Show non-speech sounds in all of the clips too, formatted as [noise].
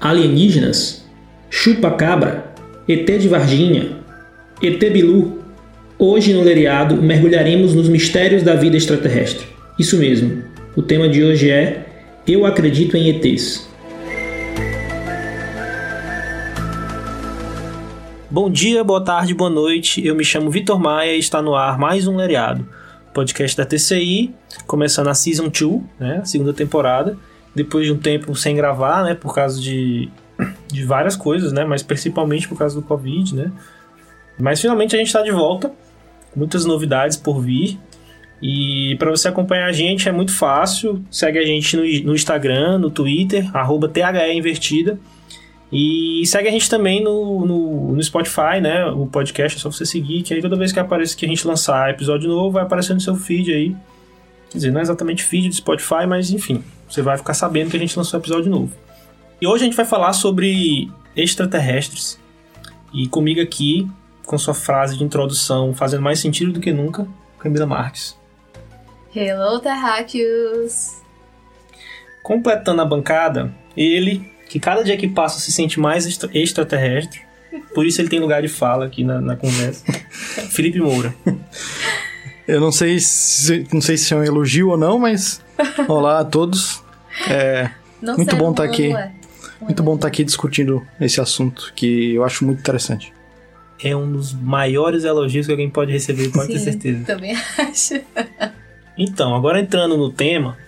alienígenas, chupa-cabra, ET de Varginha, ET Bilu. Hoje no Leriado mergulharemos nos mistérios da vida extraterrestre. Isso mesmo, o tema de hoje é Eu acredito em ETs. Bom dia, boa tarde, boa noite. Eu me chamo Vitor Maia e está no ar mais um Leriado, podcast da TCI, começando a Season 2, né, a segunda temporada, depois de um tempo sem gravar, né, por causa de, de várias coisas, né, mas principalmente por causa do Covid, né. Mas finalmente a gente está de volta, muitas novidades por vir. E para você acompanhar a gente é muito fácil, segue a gente no, no Instagram, no Twitter, arroba THE Invertida. E segue a gente também no, no, no, Spotify, né? O podcast é só você seguir, que aí toda vez que aparece que a gente lançar episódio novo, vai aparecer no seu feed aí. Quer dizer, não é exatamente feed de Spotify, mas enfim, você vai ficar sabendo que a gente lançou episódio novo. E hoje a gente vai falar sobre extraterrestres. E comigo aqui, com sua frase de introdução fazendo mais sentido do que nunca, Camila Marques. Hello, terráqueos! Completando a bancada, ele, que cada dia que passa se sente mais extra extraterrestre. Por isso ele tem lugar de fala aqui na, na conversa. [laughs] Felipe Moura. Eu não sei se não sei se é um elogio ou não, mas olá a todos. É [laughs] Não muito sei, bom estar não aqui. é. Muito bom estar aqui discutindo esse assunto que eu acho muito interessante. É um dos maiores elogios que alguém pode receber, pode ter Sim, certeza. Também acho. [laughs] Então, agora entrando no tema,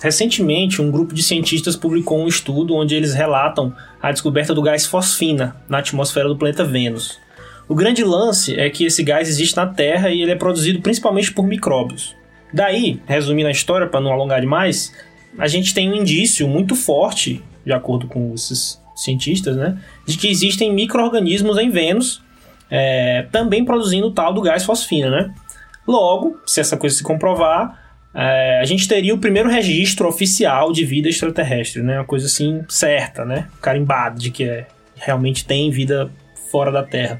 recentemente um grupo de cientistas publicou um estudo onde eles relatam a descoberta do gás fosfina na atmosfera do planeta Vênus. O grande lance é que esse gás existe na Terra e ele é produzido principalmente por micróbios. Daí, resumindo a história para não alongar demais, a gente tem um indício muito forte, de acordo com esses cientistas, né, de que existem micro-organismos em Vênus é, também produzindo tal do gás fosfina, né? Logo, se essa coisa se comprovar, é, a gente teria o primeiro registro oficial de vida extraterrestre, né? Uma coisa assim certa, né? Carimbado de que é, realmente tem vida fora da Terra.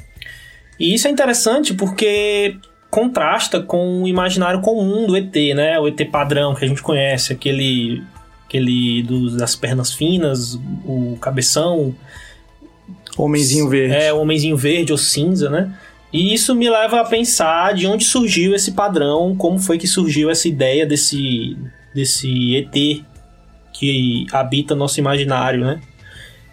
E isso é interessante porque contrasta com o imaginário comum do ET, né? O ET padrão que a gente conhece, aquele, aquele dos, das pernas finas, o cabeção, Homenzinho verde. é, o homenzinho verde ou cinza, né? E isso me leva a pensar de onde surgiu esse padrão, como foi que surgiu essa ideia desse, desse ET que habita nosso imaginário, né?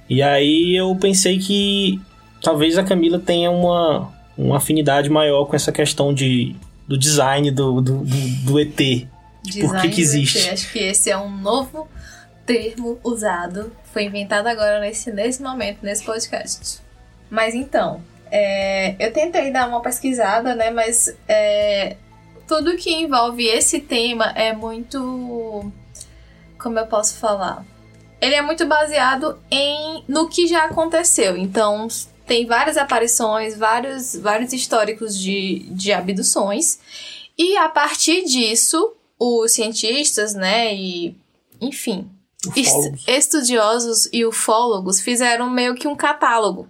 E aí eu pensei que talvez a Camila tenha uma, uma afinidade maior com essa questão de, do design do, do, do, do ET. Por que que Design existe? ET, Acho que esse é um novo termo usado. Foi inventado agora nesse, nesse momento, nesse podcast. Mas então, é, eu tentei dar uma pesquisada, né? Mas é, tudo que envolve esse tema é muito. Como eu posso falar? Ele é muito baseado em no que já aconteceu. Então, tem várias aparições, vários, vários históricos de, de abduções. E a partir disso, os cientistas, né, e enfim, Ufólogos. estudiosos e ufólogos fizeram meio que um catálogo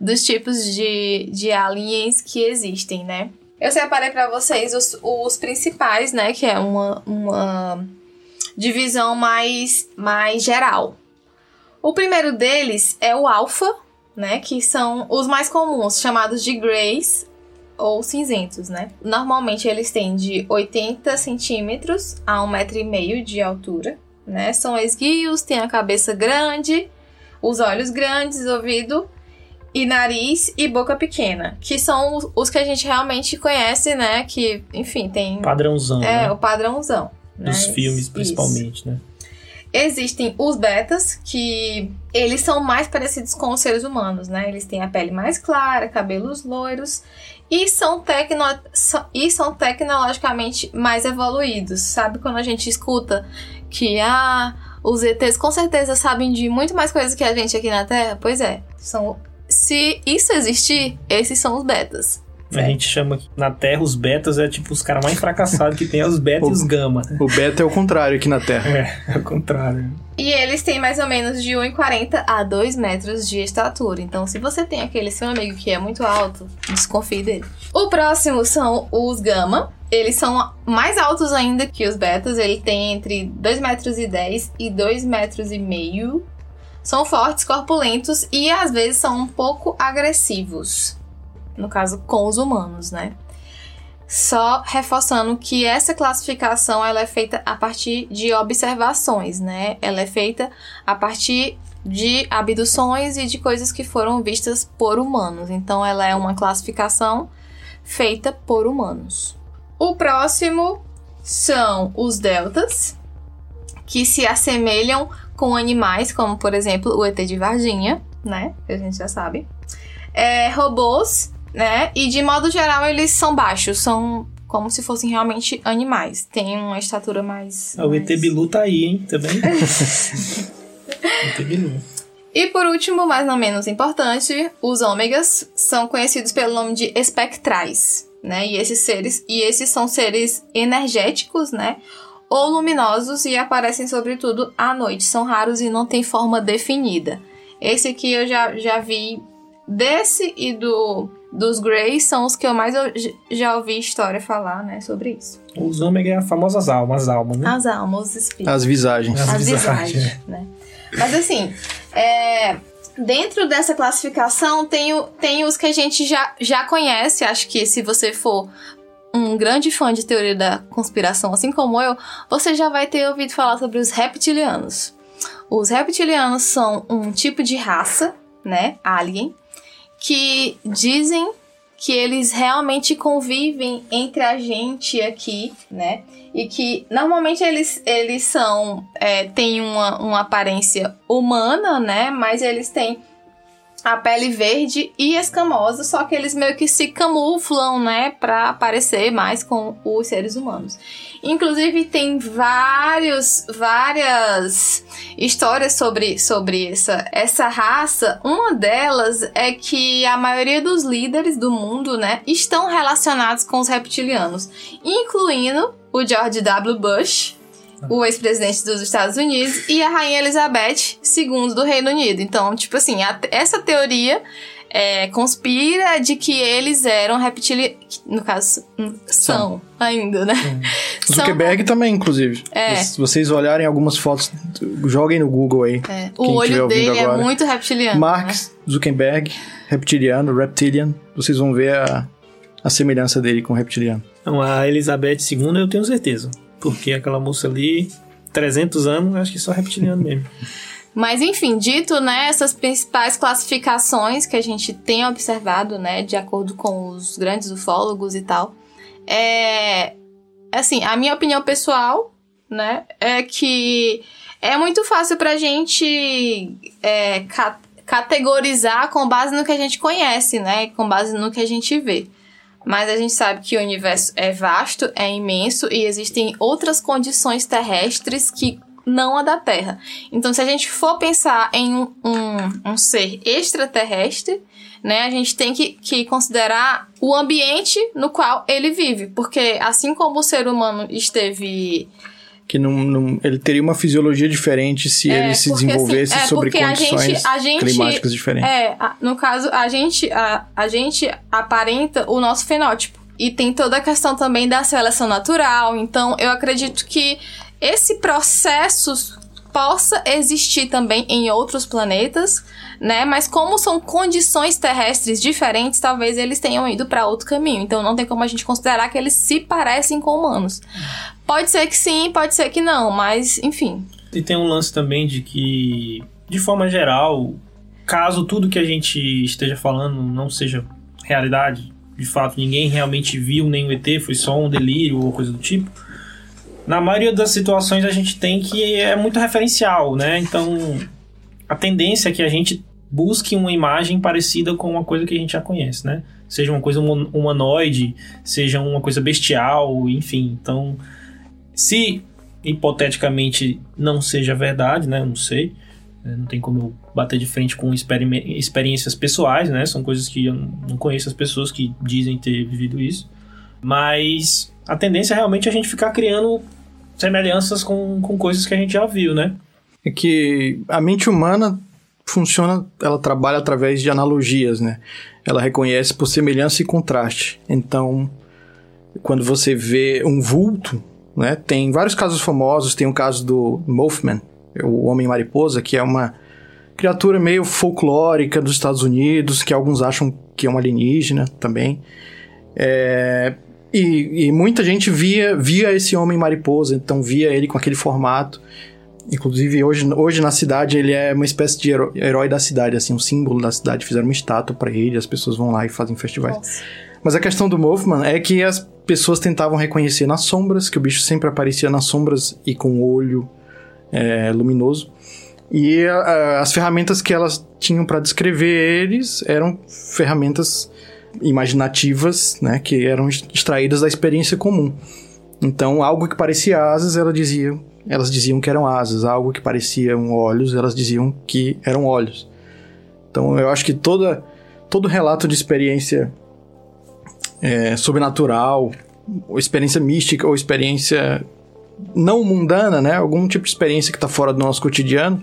dos tipos de, de aliens que existem, né? Eu separei para vocês os, os principais, né, que é uma, uma divisão mais, mais geral. O primeiro deles é o alfa, né, que são os mais comuns, chamados de greys ou cinzentos, né? Normalmente eles têm de 80 centímetros a 1,5m de altura, né? São esguios, têm a cabeça grande, os olhos grandes, ouvido e nariz e boca pequena, que são os- que a gente realmente conhece, né? Que, enfim, tem Padrãozão, é né? o padrãozão. Dos né? filmes, Isso. principalmente, né? Existem os betas, que eles são mais parecidos com os seres humanos, né? Eles têm a pele mais clara, cabelos loiros e são, tecno... e são tecnologicamente mais evoluídos. Sabe quando a gente escuta que ah, os ETs com certeza sabem de muito mais coisas que a gente aqui na Terra? Pois é, são se isso existir, esses são os betas. A gente chama aqui na Terra os betas é tipo os caras mais fracassados que tem é os beta e os gama. O beta é o contrário aqui na Terra. É, é o contrário. E eles têm mais ou menos de 1,40 a 2 metros de estatura. Então, se você tem aquele seu amigo que é muito alto, desconfie dele. O próximo são os gama. Eles são mais altos ainda que os betas. Ele tem entre 2 metros e 10 e 2 metros e meio. São fortes, corpulentos e às vezes são um pouco agressivos. No caso, com os humanos, né? Só reforçando que essa classificação ela é feita a partir de observações, né? Ela é feita a partir de abduções e de coisas que foram vistas por humanos. Então, ela é uma classificação feita por humanos. O próximo são os deltas, que se assemelham com animais, como por exemplo o ET de Varginha, né? Que a gente já sabe. É, robôs, né? E de modo geral eles são baixos, são como se fossem realmente animais. Tem uma estatura mais. Ah, o mais... ET Bilu tá aí, hein? Também. [laughs] [laughs] ET Bilu. E por último, mas não menos importante, os ômegas são conhecidos pelo nome de espectrais, né? E esses seres, e esses são seres energéticos, né? Ou luminosos e aparecem sobretudo à noite. São raros e não têm forma definida. Esse aqui eu já, já vi desse e do dos Greys são os que eu mais eu já ouvi história falar, né, sobre isso. Os ômega é as famosas almas, as almas, né? As almas, os espíritos. As visagens. As, As visagens, visagens, né? Mas assim, é, dentro dessa classificação tem, o- tem os que a gente já, já conhece. Acho que se você for um grande fã de teoria da conspiração, assim como eu, você já vai ter ouvido falar sobre os reptilianos. Os reptilianos são um tipo de raça, né, alien, que dizem que eles realmente convivem entre a gente aqui, né? E que normalmente eles, eles são. É, têm uma, uma aparência humana, né? Mas eles têm a pele verde e escamosa, só que eles meio que se camuflam, né? Pra parecer mais com os seres humanos. Inclusive, tem vários, várias histórias sobre, sobre essa, essa raça. Uma delas é que a maioria dos líderes do mundo, né, estão relacionados com os reptilianos, incluindo o George W. Bush, o ex-presidente dos Estados Unidos, e a Rainha Elizabeth II do Reino Unido. Então, tipo assim, a- essa teoria é, conspira de que eles eram reptilianos. No caso, hum, são ainda, né? [laughs] São- Zuckerberg também, inclusive. É. Se vocês olharem algumas fotos, joguem no Google aí. É, o olho dele é agora. muito reptiliano. Mark né? Zuckerberg, reptiliano, reptilian. Vocês vão ver a, a semelhança dele com o reptiliano. Então, a Elizabeth II eu tenho certeza. Porque aquela moça ali, 300 anos, acho que só reptiliano mesmo. [laughs] Mas enfim, dito né, essas principais classificações que a gente tem observado, né, de acordo com os grandes ufólogos e tal, é assim, a minha opinião pessoal, né, é que é muito fácil pra gente é, ca- categorizar com base no que a gente conhece, né, com base no que a gente vê. Mas a gente sabe que o universo é vasto, é imenso e existem outras condições terrestres que não a da Terra. Então, se a gente for pensar em um, um, um ser extraterrestre, né, a gente tem que, que considerar o ambiente no qual ele vive. Porque assim como o ser humano esteve Que não, não- ele teria uma fisiologia diferente se É, ele se porque, desenvolvesse assim, é, sobre porque a condições gente- a gente- climáticas diferentes. É, a- no caso, a gente, a, a gente aparenta o nosso fenótipo. E tem toda a questão também da seleção natural. Então, eu acredito que esse processo possa existir também em outros planetas, né? Mas como são condições terrestres diferentes, talvez eles tenham ido para outro caminho. Então, não tem como a gente considerar que eles se parecem com humanos. Pode ser que sim, pode ser que não, mas enfim. E tem um lance também de que, de forma geral, caso tudo que a gente esteja falando não seja realidade, de fato ninguém realmente viu nenhum ET, foi só um delírio ou coisa do tipo. Na maioria das situações a gente tem que é muito referencial, né? Então a tendência é que a gente busque uma imagem parecida com uma coisa que a gente já conhece, né? Seja uma coisa human- humanoide, seja uma coisa bestial, enfim. Então, se hipoteticamente não seja verdade, né? Eu não sei. É, Não tem como eu bater de frente com experiências pessoais, né? São coisas que eu não conheço as pessoas que dizem ter vivido isso. Mas a tendência é realmente a gente ficar criando semelhanças com, com coisas que a gente já viu, né? É que a mente humana funciona, ela trabalha através de analogias, né? Ela reconhece por semelhança e contraste. Então, quando você vê um vulto, né? Tem vários casos famosos, tem o caso do Mothman, o Homem-Mariposa, que é uma criatura meio folclórica dos Estados Unidos, que alguns acham que é um alienígena também. É, e, e, muita gente via, via esse homem mariposa, então via ele com aquele formato. Inclusive, hoje, hoje na cidade, ele é uma espécie de herói, herói da cidade, assim, um símbolo da cidade. Fizeram uma estátua para ele, as pessoas vão lá e fazem festivais. Nossa. Mas a questão do Mothman é que as pessoas tentavam reconhecer nas sombras, que o bicho sempre aparecia nas sombras e com o olho é, luminoso. E a, as ferramentas que elas tinham para descrever eles eram ferramentas imaginativas, né, que eram extraídas da experiência comum. Então, algo que parecia asas, ela dizia, elas diziam que eram asas. Algo que pareciam olhos, elas diziam que eram olhos. Então, eu acho que toda, todo relato de experiência é, sobrenatural, ou experiência mística, ou experiência não mundana, né? Algum tipo de experiência que está fora do nosso cotidiano,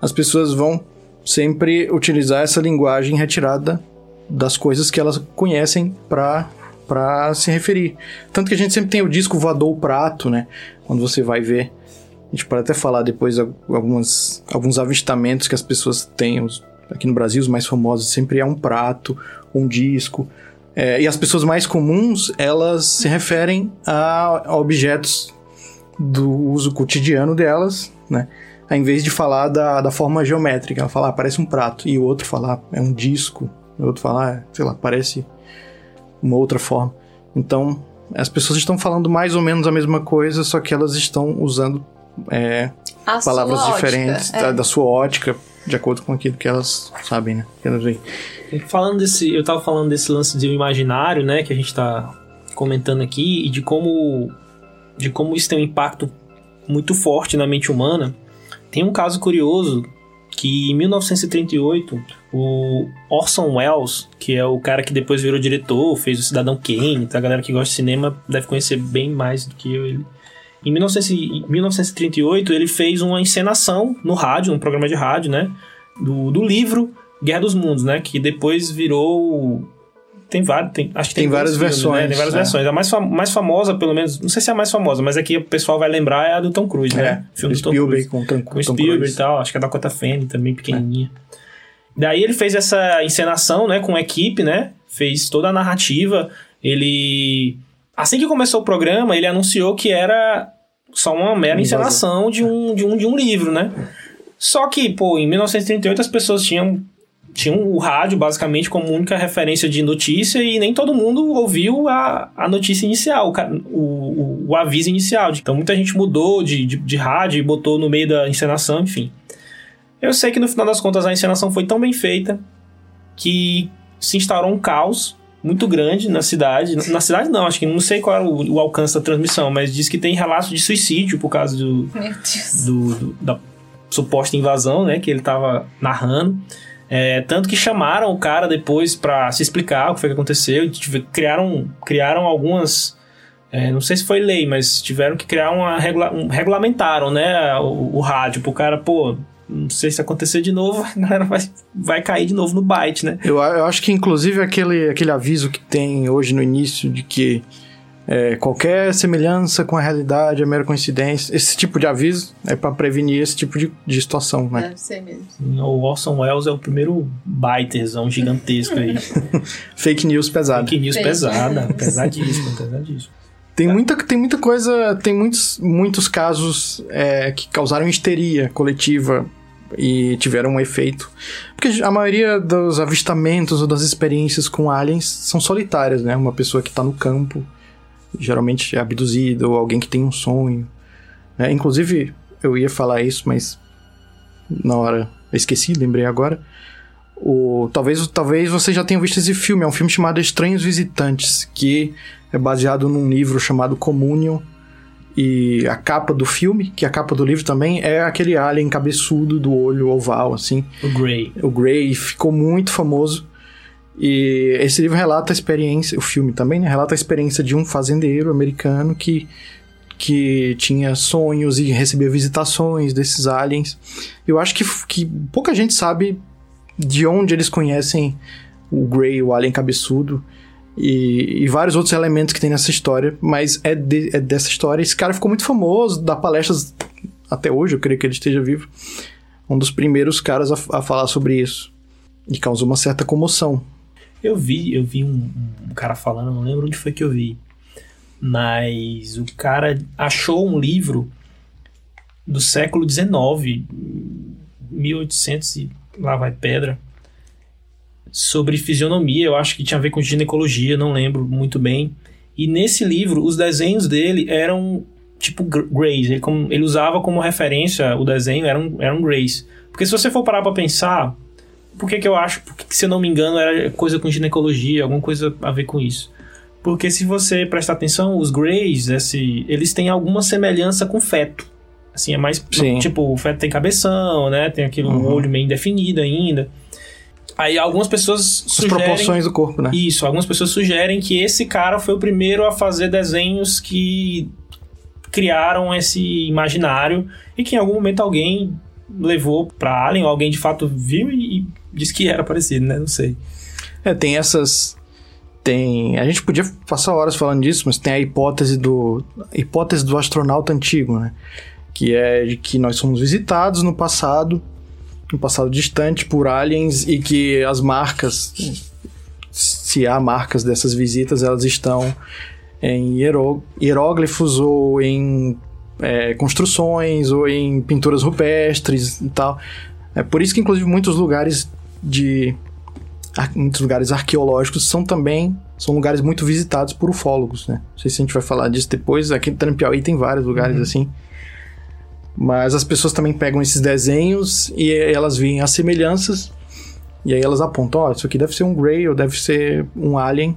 as pessoas vão sempre utilizar essa linguagem retirada das coisas que elas conhecem para para se referir. Tanto que a gente sempre tem o disco voador prato, né? Quando você vai ver, a gente pode até falar depois algumas, alguns avistamentos que as pessoas têm aqui no Brasil, os mais famosos sempre é um prato, um disco. É, e as pessoas mais comuns, elas se referem a, objetos do uso cotidiano delas, né? Ao invés de falar da, da forma geométrica, ela fala, ah, parece um prato, e o outro falar, é um disco, o outro falar, ah, sei lá, parece uma outra forma. Então, as pessoas estão falando mais ou menos a mesma coisa, só que elas estão usando é, palavras diferentes ótica, é. da, da, sua ótica, de acordo com aquilo que elas sabem, né? Que elas veem. Falando desse, eu tava falando desse lance de imaginário, né, que a gente tá comentando aqui e de como de como isso tem um impacto muito forte na mente humana. Tem um caso curioso que em 1938 o Orson Welles, que é o cara que depois virou diretor, fez o Cidadão Kane, então a galera que gosta de cinema deve conhecer bem mais do que eu ele. Em 1938 ele fez uma encenação no rádio, um programa de rádio, né, do, do livro Guerra dos Mundos, né? Que depois virou. Tem vários. Tem, acho que tem, tem várias filmes, versões. Né? Tem várias é. versões. A mais, fam mais famosa, pelo menos, não sei se é a mais famosa, mas aqui o pessoal vai lembrar é a do Tom Cruise, né? é, né? O filme do Tom Cruise. Com, Tom, com Spielberg Cruise. e tal. Acho que é da Cota Fanning também, pequenininha. É. Daí ele fez essa encenação, né? Com a equipe, né? Fez toda a narrativa. Ele. Assim que começou o programa, ele anunciou que era só uma mera encenação de um, de, um, de um livro, né? Só que, pô, em 1938 as pessoas tinham tinham o rádio basicamente como única referência de notícia e nem todo mundo ouviu a, a notícia inicial, o, o, o aviso inicial. Então muita gente mudou de, de, de, rádio e botou no meio da encenação, enfim. Eu sei que no final das contas a encenação foi tão bem feita que se instaurou um caos muito grande na cidade. Na cidade não, acho que não sei qual era o, o alcance da transmissão, mas diz que tem relatos de suicídio por causa do, do, do da suposta invasão, né, que ele estava narrando. É, tanto que chamaram o cara depois para se explicar o que foi que aconteceu. Criaram, criaram algumas. É, não sei se foi lei, mas tiveram que criar uma. Regula, um, regulamentaram, né? O, o rádio pro cara, pô, não sei se acontecer de novo, [laughs] a galera vai, vai cair de novo no byte, né? Eu, eu acho que, inclusive, aquele, aquele aviso que tem hoje no início de que é, qualquer semelhança com a realidade é mera coincidência. Esse tipo de aviso é para prevenir esse tipo de, de situação, né? Deve ser mesmo. O Orson Welles é o primeiro biterzão gigantesco aí. [laughs] Fake news pesada. Fake news Fake pesada. News. Pesadíssimo, pesadíssimo. Tem muita, tem muita coisa, tem muitos, muitos casos é, que causaram histeria coletiva e tiveram um efeito. Porque a maioria dos avistamentos ou das experiências com aliens são solitárias, né? Uma pessoa que está no campo geralmente é abduzido ou alguém que tem um sonho. Né? Inclusive, eu ia falar isso, mas na hora eu esqueci, lembrei agora. O, talvez, talvez você já tenha visto esse filme, é um filme chamado Estranhos Visitantes, que é baseado num livro chamado Communion. E a capa do filme, que é a capa do livro também, é aquele alien cabeçudo do olho oval, assim. O Grey. O Grey, ficou muito famoso. E esse livro relata a experiência, o filme também, né? Relata a experiência de um fazendeiro americano que, que tinha sonhos e recebia visitações desses aliens. Eu acho que, que pouca gente sabe de onde eles conhecem o Grey, o alien cabeçudo. E, e, vários outros elementos que tem nessa história, mas é, de, é dessa história. Esse cara ficou muito famoso, dá palestras até hoje, eu creio que ele esteja vivo um dos primeiros caras a, a falar sobre isso. E causou uma certa comoção. Eu vi, eu vi um, um cara falando, não lembro onde foi que eu vi. Mas o cara achou um livro do século XIX, 1800 e lá vai pedra, sobre fisionomia, eu acho que tinha a ver com ginecologia, não lembro muito bem. E nesse livro, os desenhos dele eram tipo Grays. Ele, ele usava como referência o desenho, eram, eram Grays. Porque se você for parar pra pensar, por que, que eu acho, porque, se eu não me engano, era coisa com ginecologia, alguma coisa a ver com isso. Porque se você prestar atenção, os Greys, esse, eles têm alguma semelhança com feto. Assim, é mais. Sim. Tipo, o feto tem cabeção, né? Tem aquele Uhum. olho meio indefinido ainda. Aí algumas pessoas As sugerem. proporções do corpo, né? Isso, algumas pessoas sugerem que esse cara foi o primeiro a fazer desenhos que criaram esse imaginário e que em algum momento alguém levou pra Alien, ou alguém de fato viu e, disse que era parecido, né? Não sei. É, tem essas. Tem. A gente podia passar horas falando disso, mas tem a hipótese do. a hipótese do astronauta antigo, né? Que é de que nós somos visitados no passado, no passado distante, por aliens e que as marcas. Se há marcas dessas visitas, elas estão em hieró- hieróglifos ou em é, construções ou em pinturas rupestres e tal. É por isso que, inclusive, muitos lugares de muitos lugares arqueológicos são também são lugares muito visitados por ufólogos, né? Não sei se a gente vai falar disso depois. Aqui no Piauí tem vários lugares assim. Mas as pessoas também pegam esses desenhos e elas veem as semelhanças e aí elas apontam, ó, isso aqui deve ser um Grey ou deve ser um Alien.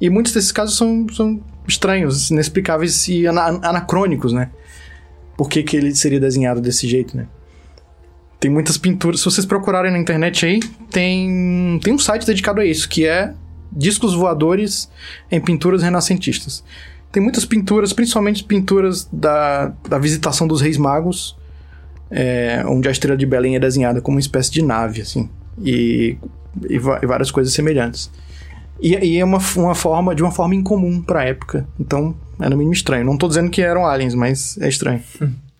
E muitos desses casos são, são estranhos, inexplicáveis e ana- anacrônicos, né? Por que, que ele seria desenhado desse jeito, né? Tem muitas pinturas. Se vocês procurarem na internet aí, tem, tem um site dedicado a isso, que é Discos Voadores em Pinturas Renascentistas. Tem muitas pinturas, principalmente pinturas da, da visitação dos Reis Magos, é, onde a estrela de Belém é desenhada como uma espécie de nave, assim. E, e, e várias coisas semelhantes. E, e é uma, uma forma, de uma forma incomum pra época. Então, é no mínimo estranho. Não tô dizendo que eram aliens, mas é estranho. [laughs]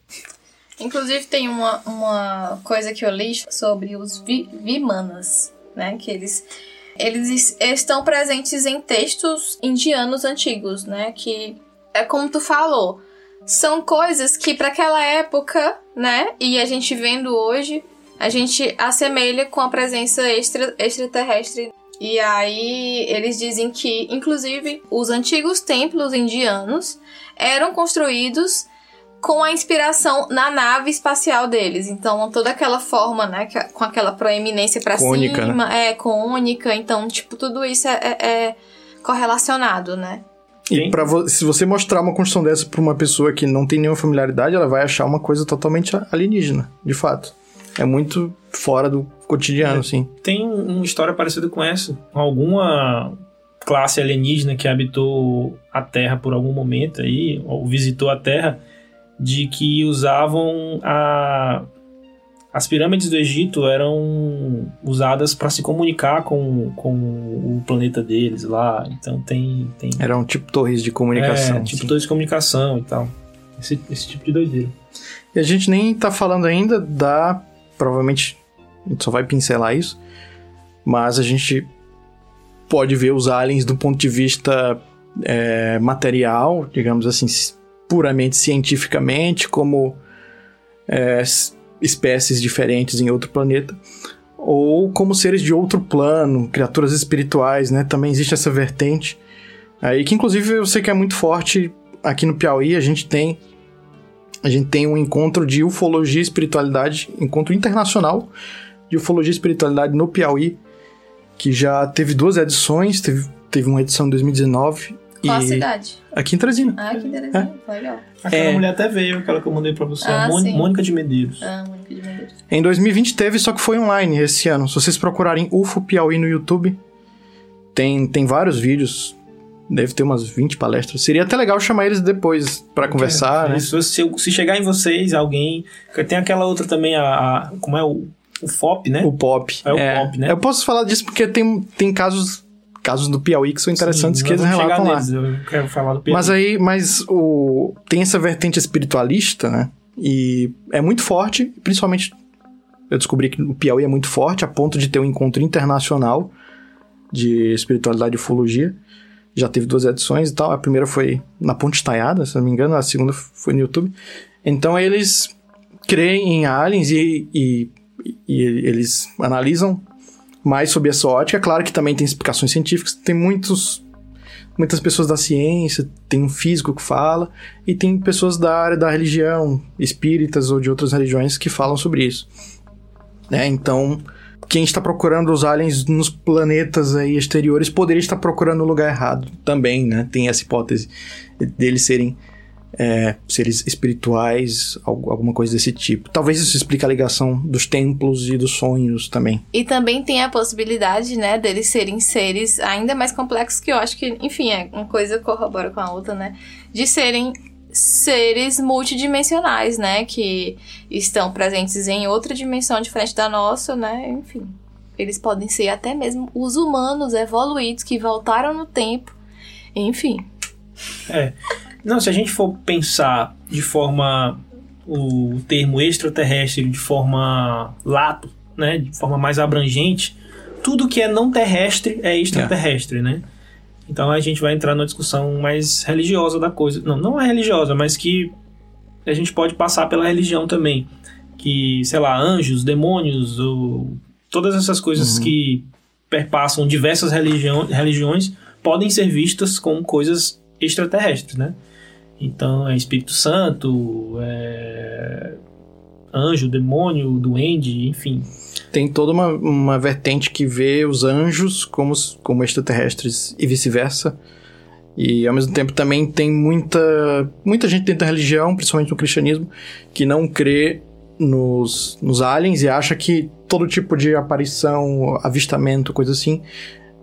Inclusive tem uma, uma coisa que eu li sobre os vi, Vimanas, né? Que eles, eles es- estão presentes em textos indianos antigos, né? Que é como tu falou, são coisas que para aquela época, né? E a gente vendo hoje, a gente assemelha com a presença extra, extraterrestre. E aí eles dizem que, inclusive, os antigos templos indianos eram construídos com a inspiração na nave espacial deles. Então, toda aquela forma, né, com aquela proeminência pra Cônica, cima, é cônica. Então, tipo, tudo isso é, é- é correlacionado, né? E Sim. pra vo- se você mostrar uma construção dessa pra uma pessoa que não tem nenhuma familiaridade, ela vai achar uma coisa totalmente alienígena, de fato. É muito fora do cotidiano, É. assim. Tem um- uma história parecida com essa. Alguma classe alienígena que habitou a Terra por algum momento aí, ou visitou a Terra, de que usavam a. As pirâmides do Egito eram usadas para se comunicar com, com o planeta deles lá. Então tem. tem Eram tipo torres de comunicação. é, tipo assim. torre de comunicação e tal. Esse, esse tipo de doideira. E a gente nem tá falando ainda da. Provavelmente a gente só vai pincelar isso. Mas a gente pode ver os aliens do ponto de vista é, material, digamos assim, puramente cientificamente, como é, espécies diferentes em outro planeta. Ou como seres de outro plano, criaturas espirituais, né? Também existe essa vertente. Aí que inclusive eu sei que é muito forte aqui no Piauí, a gente tem a gente tem um encontro de ufologia e espiritualidade, encontro internacional de ufologia e espiritualidade no Piauí, que já teve duas edições, teve, teve uma edição em 2019 Qual a cidade? aqui em Teresina. Ah, que interessante. Legal. Aquela É. mulher até veio, aquela que eu mandei pra você, Ah, a. Mônica de Medeiros. Ah, Mônica de Medeiros. Em 2020 teve, só que foi online esse ano. Se vocês procurarem UFO Piauí no YouTube, tem, tem vários vídeos. Deve ter umas 20 palestras. Seria até legal chamar eles depois pra conversar, né? Isso, se, se chegar em vocês, alguém. Tem aquela outra também, a. a- como é o, o FOP, né? O pop. É o pop, né? Eu posso falar disso porque tem, tem casos, casos do Piauí que são interessantes Sim, que eles relatam lá. neles, Eu quero falar do Pedro. Mas aí, mas o tem essa vertente espiritualista, né? E é muito forte, principalmente eu descobri que o Piauí é muito forte, a ponto de ter um encontro internacional de espiritualidade e ufologia. Já teve duas edições e tal. A primeira foi na Ponte Estaiada, se não me engano, a segunda foi no YouTube. Então eles creem em aliens e, e, e eles analisam mais sobre essa ótica. Claro que também tem explicações científicas, tem muitos muitas pessoas da ciência, tem um físico que fala, e tem pessoas da área da religião, espíritas ou de outras religiões que falam sobre isso. Né? Então, quem está procurando os aliens nos planetas aí exteriores poderia estar procurando o lugar errado também, né? Tem essa hipótese deles serem é, seres espirituais, alguma coisa desse tipo. Talvez isso explique a ligação dos templos e dos sonhos também. E também tem a possibilidade, né, deles serem seres ainda mais complexos que eu acho que, enfim, é uma coisa corrobora com a outra, né? De serem seres multidimensionais, né, que estão presentes em outra dimensão diferente da nossa, né? Enfim, eles podem ser até mesmo os humanos evoluídos que voltaram no tempo. Enfim. É. Não, se a gente for pensar de forma o termo extraterrestre de forma lato, né, de forma mais abrangente, tudo que é não terrestre é extraterrestre, é. né? Então a gente vai entrar numa discussão mais religiosa da coisa. Não, não é religiosa, mas que a gente pode passar pela religião também. Que, sei lá, anjos, demônios, ou todas essas coisas uhum. que perpassam diversas religião, religiões podem ser vistas como coisas extraterrestres, né? Então é Espírito Santo, é anjo, demônio, duende, enfim. Tem toda uma, uma vertente que vê os anjos como, como extraterrestres e vice-versa. E ao mesmo tempo também tem muita, muita gente dentro da religião, principalmente no cristianismo, que não crê nos, nos aliens e acha que todo tipo de aparição, avistamento, coisa assim,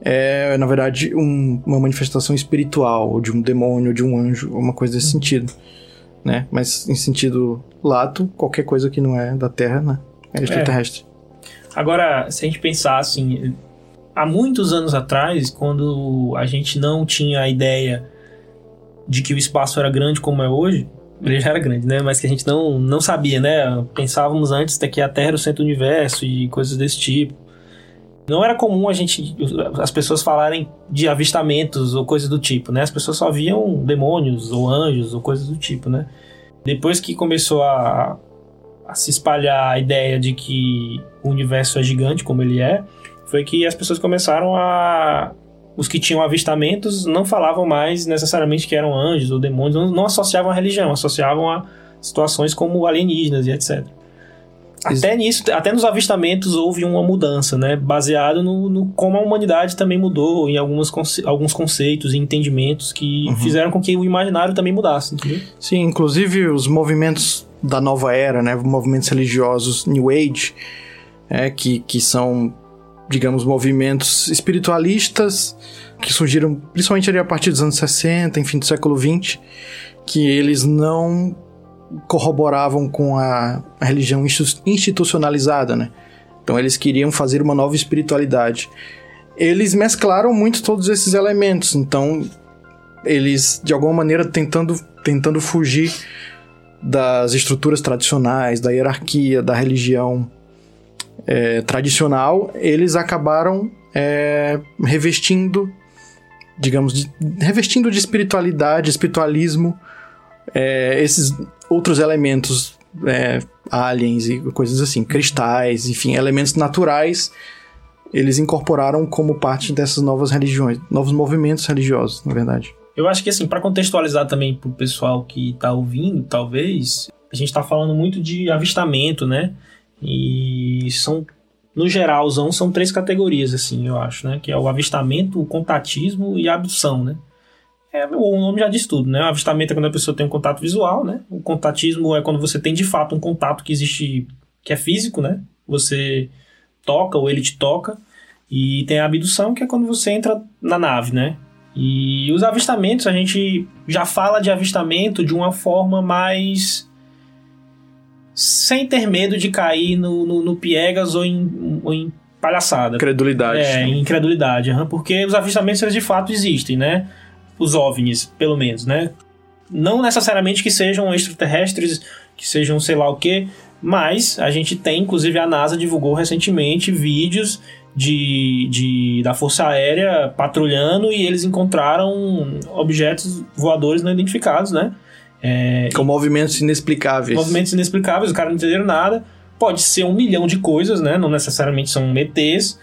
é, na verdade, um, uma manifestação espiritual, de um demônio, de um anjo, uma coisa desse uhum. sentido. Né? Mas em sentido lato, qualquer coisa que não é da Terra, né? É extraterrestre. É. Agora, se a gente pensar assim, há muitos anos atrás, quando a gente não tinha a ideia de que o espaço era grande como é hoje, ele já era grande, né? Mas que a gente não, não sabia, né? Pensávamos antes que a Terra era o centro do universo e coisas desse tipo. Não era comum a gente as pessoas falarem de avistamentos ou coisas do tipo, né? As pessoas só viam demônios ou anjos ou coisas do tipo, né? Depois que começou a, a se espalhar a ideia de que o universo é gigante como ele é, foi que as pessoas começaram a os que tinham avistamentos não falavam mais necessariamente que eram anjos ou demônios, não, não associavam a religião, associavam a situações como alienígenas e etc. Até nisso, até nos avistamentos houve uma mudança, né? Baseado no, no como a humanidade também mudou em algumas conce alguns conceitos e entendimentos que uhum. fizeram com que o imaginário também mudasse, entendeu? Sim, inclusive os movimentos da nova era, né? Movimentos religiosos New Age, é, que, que são, digamos, movimentos espiritualistas que surgiram principalmente ali a partir dos anos 60, enfim, do século 20, que eles não corroboravam com a, a religião institucionalizada, né? Então eles queriam fazer uma nova espiritualidade. Eles mesclaram muito todos esses elementos, então eles de alguma maneira tentando tentando fugir das estruturas tradicionais, da hierarquia, da religião é, tradicional, eles acabaram é, revestindo, digamos, de, revestindo de espiritualidade, espiritualismo, é, esses outros elementos, é, aliens e coisas assim, cristais, enfim, elementos naturais, eles incorporaram como parte dessas novas religiões, novos movimentos religiosos, na verdade. Eu acho que assim, para contextualizar também pro pessoal que tá ouvindo, talvez, a gente tá falando muito de avistamento, né? E são no geralzão são três categorias assim, eu acho, né, que é o avistamento, o contatismo e a abdução, né? É, o nome já diz tudo, né? O avistamento é quando a pessoa tem um contato visual, né? O contatismo é quando você tem de fato um contato que existe, que é físico, né? Você toca ou ele te toca. E tem a abdução, que é quando você entra na nave, né? E os avistamentos, a gente já fala de avistamento de uma forma mais. sem ter medo de cair no, no, no piegas ou em, ou em palhaçada. Incredulidade. É, incredulidade. Porque os avistamentos eles de fato existem, né? Os OVNIs, pelo menos, né? Não necessariamente que sejam extraterrestres, que sejam sei lá o que, Mas a gente tem, inclusive a NASA divulgou recentemente vídeos de, de, da Força Aérea patrulhando e eles encontraram objetos voadores não identificados, né? É, Com movimentos inexplicáveis. Movimentos inexplicáveis, os caras não entenderam nada. Pode ser um milhão de coisas, né? Não necessariamente são ETs,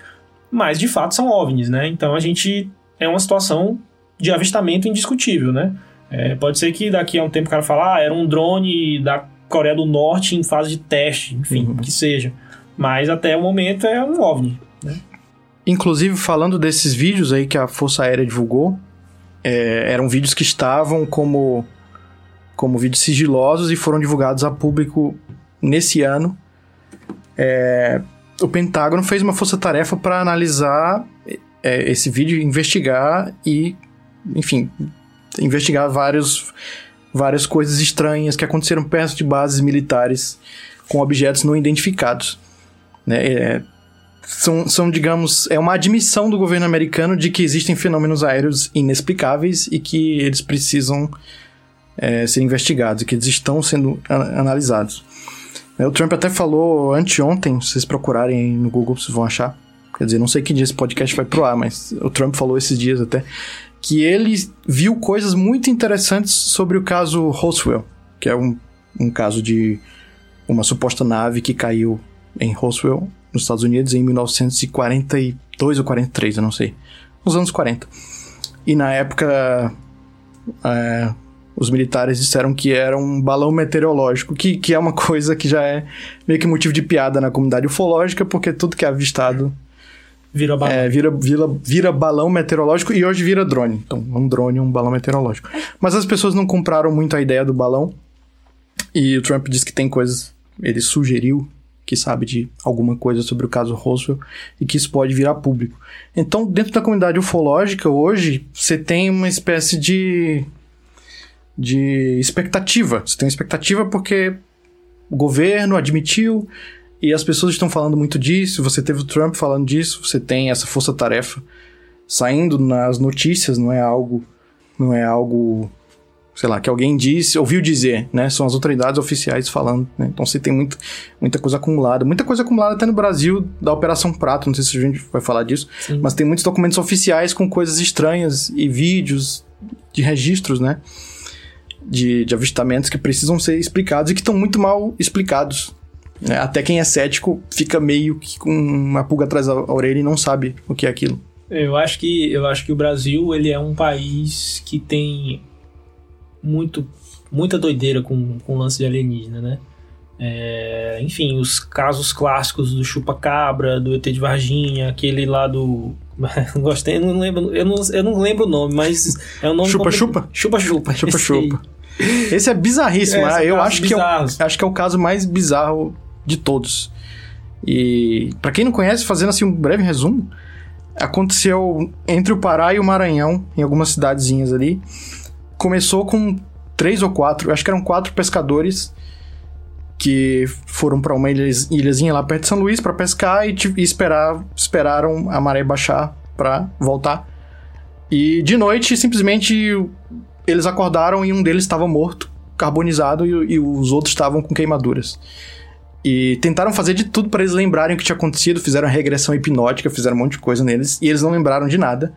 mas de fato são OVNIs, né? Então a gente é uma situação de avistamento indiscutível, né? É, pode ser que daqui a um tempo o cara fale, ah, era um drone da Coreia do Norte em fase de teste, enfim, uhum. que seja. Mas até o momento é um OVNI, né? Inclusive, falando desses vídeos aí que a Força Aérea divulgou, é, eram vídeos que estavam como, como vídeos sigilosos e foram divulgados a público nesse ano. É, o Pentágono fez uma força-tarefa para analisar é, esse vídeo, investigar e, enfim, investigar vários, várias coisas estranhas que aconteceram perto de bases militares com objetos não identificados. Né? É, são, são, digamos, é uma admissão do governo americano de que existem fenômenos aéreos inexplicáveis e que eles precisam é, ser investigados, e que eles estão sendo analisados. É, o Trump até falou anteontem, se vocês procurarem no Google, vocês vão achar. Quer dizer, não sei que dia esse podcast vai pro ar, mas o Trump falou esses dias até que ele viu coisas muito interessantes sobre o caso Roswell, que é um, um caso de uma suposta nave que caiu em Roswell, nos Estados Unidos, em 1942 ou 43, eu não sei. Nos anos 40. E na época, é, os militares disseram que era um balão meteorológico, que, que é uma [laughs] coisa que já é meio que motivo de piada na comunidade ufológica, porque tudo que é avistado Vira balão. É, vira, vira, vira balão meteorológico e hoje vira drone. Então, um drone um balão meteorológico. Mas as pessoas não compraram muito a ideia do balão. E o Trump disse que tem coisas. Ele sugeriu que sabe de alguma coisa sobre o caso Roswell e que isso pode virar público. Então, dentro da comunidade ufológica, hoje, você tem uma espécie de. de expectativa. Você tem uma expectativa porque o governo admitiu, e as pessoas estão falando muito disso, você teve o Trump falando disso, você tem essa força-tarefa saindo nas notícias, não é algo não é algo sei lá, que alguém disse, ouviu dizer, né? São as autoridades oficiais falando, né? Então você tem muito, muita coisa acumulada. Muita coisa acumulada até no Brasil da Operação Prato, não sei se a gente vai falar disso, Sim. mas tem muitos documentos oficiais com coisas estranhas e vídeos de registros, né? De, de avistamentos que precisam ser explicados e que estão muito mal explicados. Né? Até quem é cético fica meio que com uma pulga atrás da orelha e não sabe o que é aquilo. Eu acho que, eu acho que o Brasil ele é um país que tem muito, muita doideira com, com o lance de alienígena, né? É, enfim, os casos clássicos do chupa-cabra, do ET de Varginha, aquele lá do. [laughs] Gostei, eu não lembro, eu não, eu não lembro o nome, mas é o nome. Chupa-chupa? Chupa-chupa. Chupa-chupa. Esse é bizarríssimo, é, eu acho que, é o, acho que é o caso mais bizarro de todos. E para quem não conhece, fazendo assim um breve resumo, aconteceu entre o Pará e o Maranhão, em algumas cidadezinhas ali. Começou com três ou quatro, acho que eram quatro pescadores que foram para uma ilhazinha lá perto de São Luís para pescar e, e esperar, esperaram a maré baixar para voltar. E de noite, simplesmente, eles acordaram e um deles estava morto, carbonizado, e, e os outros estavam com queimaduras. E tentaram fazer de tudo para eles lembrarem o que tinha acontecido, fizeram regressão hipnótica, fizeram um monte de coisa neles, e eles não lembraram de nada.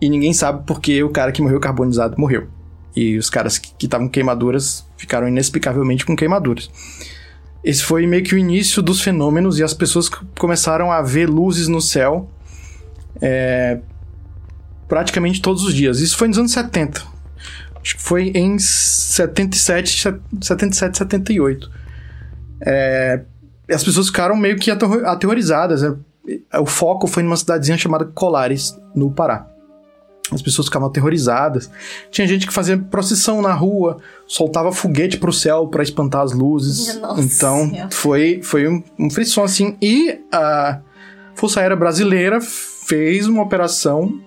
E ninguém sabe porque o cara que morreu carbonizado morreu. E os caras que estavam queimaduras ficaram inexplicavelmente com queimaduras. Esse foi meio que o início dos fenômenos e as pessoas começaram a ver luzes no céu é, praticamente todos os dias. Isso foi nos anos 70. Acho que foi em 77, 77, 78 é, as pessoas ficaram meio que aterrorizadas. Né? O foco foi numa cidadezinha chamada Colares, no Pará. As pessoas ficavam aterrorizadas. Tinha gente que fazia procissão na rua, soltava foguete pro céu para espantar as luzes. Nossa então, foi, foi um, um frisson assim. E a Força Aérea Brasileira fez uma operação,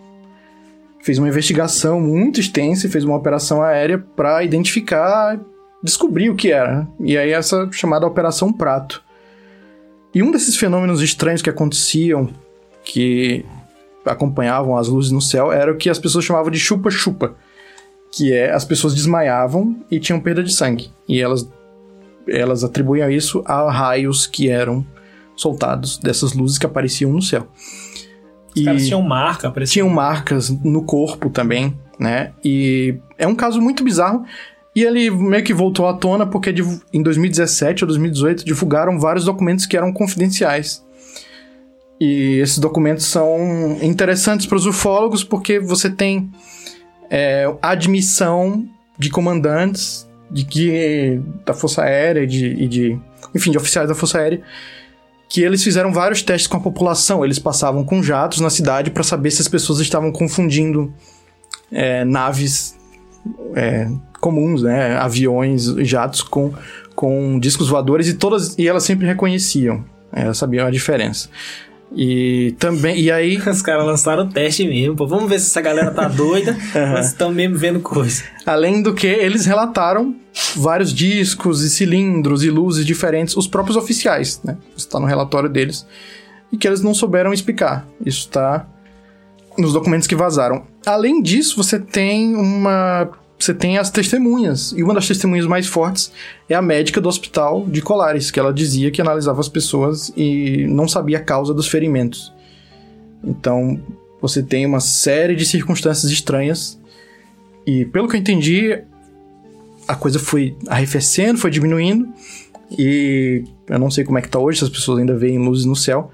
fez uma investigação muito extensa e fez uma operação aérea para identificar descobrir o que era. E aí essa chamada Operação Prato. E um desses fenômenos estranhos que aconteciam, que acompanhavam as luzes no céu, era o que as pessoas chamavam de chupa-chupa. Que é as pessoas desmaiavam e tinham perda de sangue. E elas elas atribuíam isso a raios que eram soltados dessas luzes que apareciam no céu. Os caras tinham marca, parecia. tinham marcas no corpo também, né? E é um caso muito bizarro. E ele meio que voltou à tona porque em 2017 ou 2018 divulgaram vários documentos que eram confidenciais. E esses documentos são interessantes para os ufólogos porque você tem é, admissão de comandantes de que da Força Aérea de, e de enfim de oficiais da Força Aérea que eles fizeram vários testes com a população. Eles passavam com jatos na cidade para saber se as pessoas estavam confundindo é, naves é, comuns, né, aviões, jatos com, com discos voadores e todas e elas sempre reconheciam, é, elas sabiam a diferença. E também e aí [laughs] Os caras lançaram o teste mesmo, pô. Vamos ver se essa galera tá doida [laughs] se estão mesmo vendo coisa. Além do que, eles relataram vários discos e cilindros e luzes diferentes, os próprios oficiais, né? Isso tá no relatório deles. E que eles não souberam explicar. Isso tá nos documentos que vazaram. Além disso, você tem uma. Você tem as testemunhas. E uma das testemunhas mais fortes é a médica do hospital de Colares, que ela dizia que analisava as pessoas e não sabia a causa dos ferimentos. Então, você tem uma série de circunstâncias estranhas. E pelo que eu entendi, a coisa foi arrefecendo, foi diminuindo. E eu não sei como é que tá hoje, se as pessoas ainda veem luzes no céu.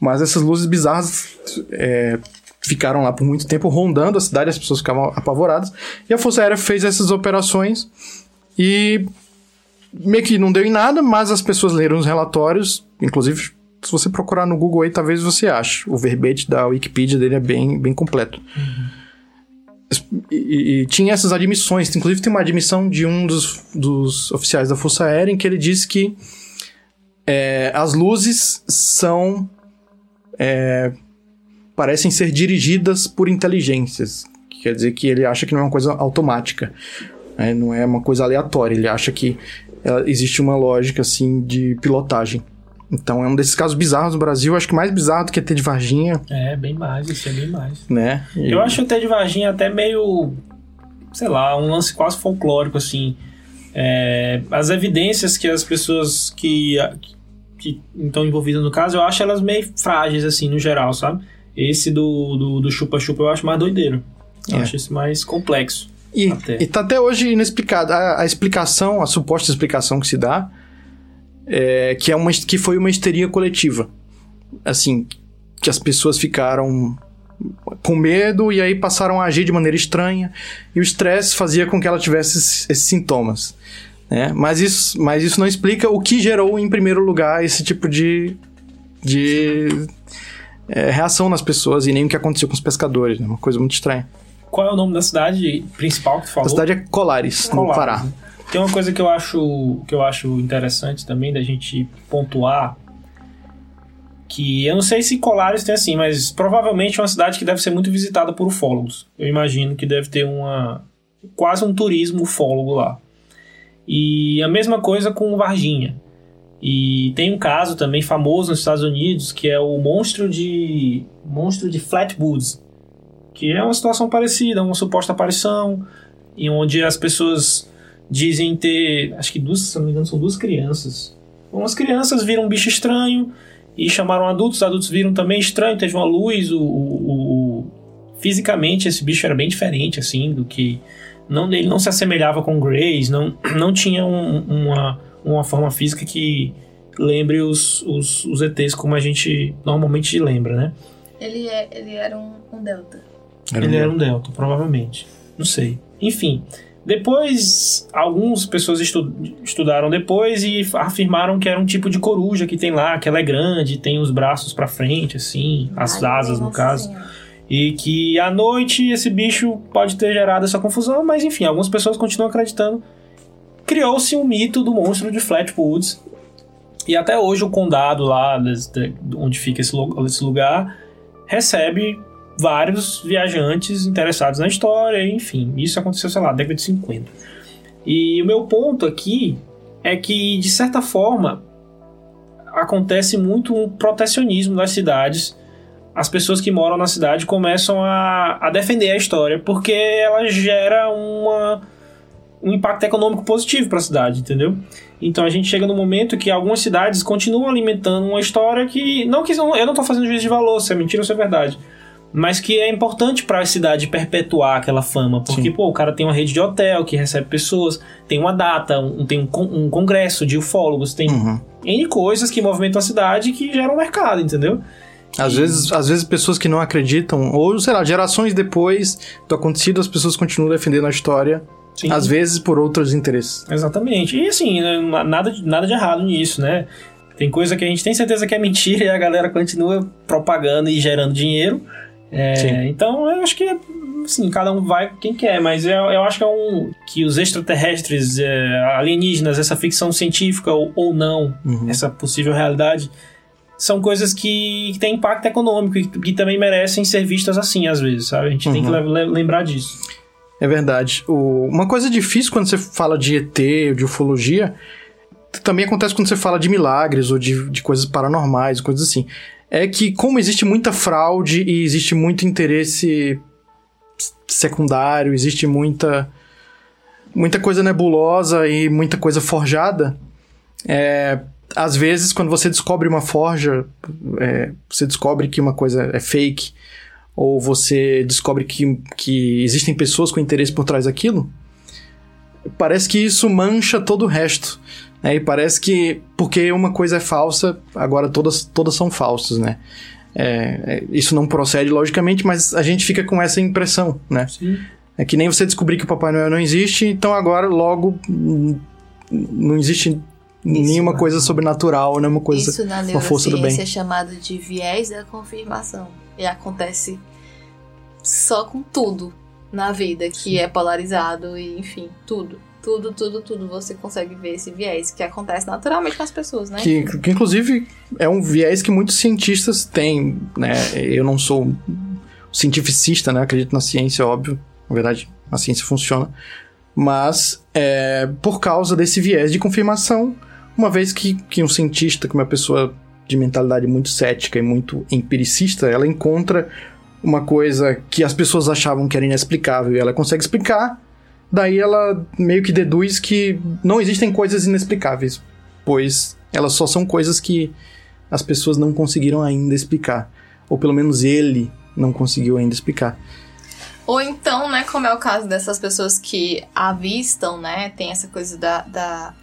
Mas essas luzes bizarras é, ficaram lá por muito tempo rondando a cidade, as pessoas ficavam apavoradas. E a Força Aérea fez essas operações e meio que não deu em nada, mas as pessoas leram os relatórios, inclusive se você procurar no Google aí, talvez você ache. O verbete da Wikipedia dele é bem, bem completo. E, e- e tinha essas admissões, inclusive tem uma admissão de um dos, dos oficiais da Força Aérea em que ele diz que é, as luzes são. é, parecem ser dirigidas por inteligências. Que Quer dizer que ele acha que não é uma coisa automática, né? não é uma coisa aleatória. Ele acha que existe uma lógica assim de pilotagem. Então é um desses casos bizarros no Brasil, acho que mais bizarro do que ter de Varginha, É, bem mais, isso é bem mais. né? E- Eu acho até de Varginha até meio, sei lá, um lance quase folclórico, assim. É, as evidências que as pessoas que, que estão envolvidas no caso, eu acho elas meio frágeis, assim, no geral, sabe? Esse do do do chupa-chupa eu acho mais doideiro. Eu É. acho esse mais complexo. E, Até. e tá até hoje inexplicado. A, a explicação, a suposta explicação que se dá, é que, é uma, que foi uma histeria coletiva. Assim, que as pessoas ficaram com medo e aí passaram a agir de maneira estranha. E o estresse fazia com que ela tivesse esses, esses sintomas. Né? Mas, isso, mas isso não explica o que gerou, em primeiro lugar, esse tipo de, de é, reação nas pessoas e nem o que aconteceu com os pescadores. Né? Uma coisa muito estranha. Qual é o nome da cidade principal que tu falou? A cidade é Colares, no Colares, Pará. né? Tem uma coisa que eu acho que eu acho interessante também da gente pontuar que eu não sei se Colares tem assim, mas provavelmente é uma cidade que deve ser muito visitada por ufólogos. Eu imagino que deve ter uma quase um turismo ufólogo lá. E a mesma coisa com Varginha. E tem um caso também famoso nos Estados Unidos que é o monstro de monstro de Flatwoods, que é uma situação parecida, uma suposta aparição em onde as pessoas dizem ter, acho que duas, se não me engano, são duas crianças. Umas crianças viram um bicho estranho e chamaram adultos, os adultos viram também estranho, teve uma luz, o, o- o- fisicamente esse bicho era bem diferente assim do que não ele não se assemelhava com o Grace, não não tinha um- uma uma forma física que lembre os, os, os ETs como a gente normalmente lembra, né? Ele, é, ele era um, um delta. Ele era um Delta, provavelmente. Não sei. Enfim, depois, algumas pessoas estu- estudaram depois e afirmaram que era um tipo de coruja que tem lá, que ela é grande, tem os braços pra frente, assim, as Ai, asas no caso. Senhora. E que à noite esse bicho pode ter gerado essa confusão, mas enfim, algumas pessoas continuam acreditando. Criou-se um mito do monstro de Flatwoods. E até hoje o condado lá, onde fica esse, lu- esse lugar, recebe vários viajantes interessados na história, enfim. Isso aconteceu, sei lá, década de 50. E o meu ponto aqui é que, de certa forma, acontece muito um protecionismo das cidades as pessoas que moram na cidade começam a, a defender a história porque ela gera uma um impacto econômico positivo para a cidade, entendeu? Então a gente chega no momento que algumas cidades continuam alimentando uma história que não que eu não estou fazendo juízo de valor, se é mentira ou se é verdade, mas que é importante para a cidade perpetuar aquela fama, porque Sim. pô, o cara tem uma rede de hotel que recebe pessoas, tem uma data, um, tem um, con- um congresso de ufólogos, tem Uhum. N coisas que movimentam a cidade e que geram mercado, entendeu? Às vezes, às vezes pessoas que não acreditam, ou sei lá, gerações depois do acontecido, as pessoas continuam defendendo a história, Sim. às vezes por outros interesses. Exatamente. E assim, né, nada, de- nada de errado nisso, né? Tem coisa que a gente tem certeza que é mentira [laughs] e a galera continua propagando e gerando dinheiro. É, então, eu acho que, assim, cada um vai quem quer, mas eu, eu acho que é um. que os extraterrestres, é, alienígenas, essa ficção científica ou, ou não, Uhum. essa possível realidade, são coisas que, que têm impacto econômico e que também merecem ser vistas assim, às vezes, sabe? A gente tem que Uhum. le- le- lembrar disso. É verdade. O- uma coisa difícil quando você fala de ET de ufologia, também acontece quando você fala de milagres ou de, de coisas paranormais, coisas assim. É que, como existe muita fraude e existe muito interesse secundário, existe muita, muita coisa nebulosa e muita coisa forjada, é, às vezes, quando você descobre uma forja, é, você descobre que uma coisa é fake, ou você descobre que, que existem pessoas com interesse por trás daquilo, parece que isso mancha todo o resto. Né? E parece que, porque uma coisa é falsa, agora todas, todas são falsas, né? É, é, isso não procede, logicamente, mas a gente fica com essa impressão, né? Sim. É que nem você descobrir que o Papai Noel não existe, então agora logo não existe nenhuma né? coisa sobrenatural, nenhuma coisa. Isso na uma força do neurociência bem. é chamado de viés da confirmação. E acontece só com tudo na vida que é polarizado e, enfim, tudo. Tudo, tudo, tudo você consegue ver esse viés que acontece naturalmente com as pessoas, né? Que, que inclusive é um viés que muitos cientistas têm, né? Eu não sou cientificista, né? Acredito na ciência, óbvio. Na verdade, a ciência funciona. Mas é, por causa desse viés de confirmação, uma vez que, que um cientista, que uma pessoa de mentalidade muito cética e muito empiricista, ela encontra uma coisa que as pessoas achavam que era inexplicável e ela consegue explicar, daí ela meio que deduz que não existem coisas inexplicáveis, pois elas só são coisas que as pessoas não conseguiram ainda explicar, ou pelo menos ele não conseguiu ainda explicar. Ou então, né, como é o caso dessas pessoas que avistam, né, tem essa coisa da, da,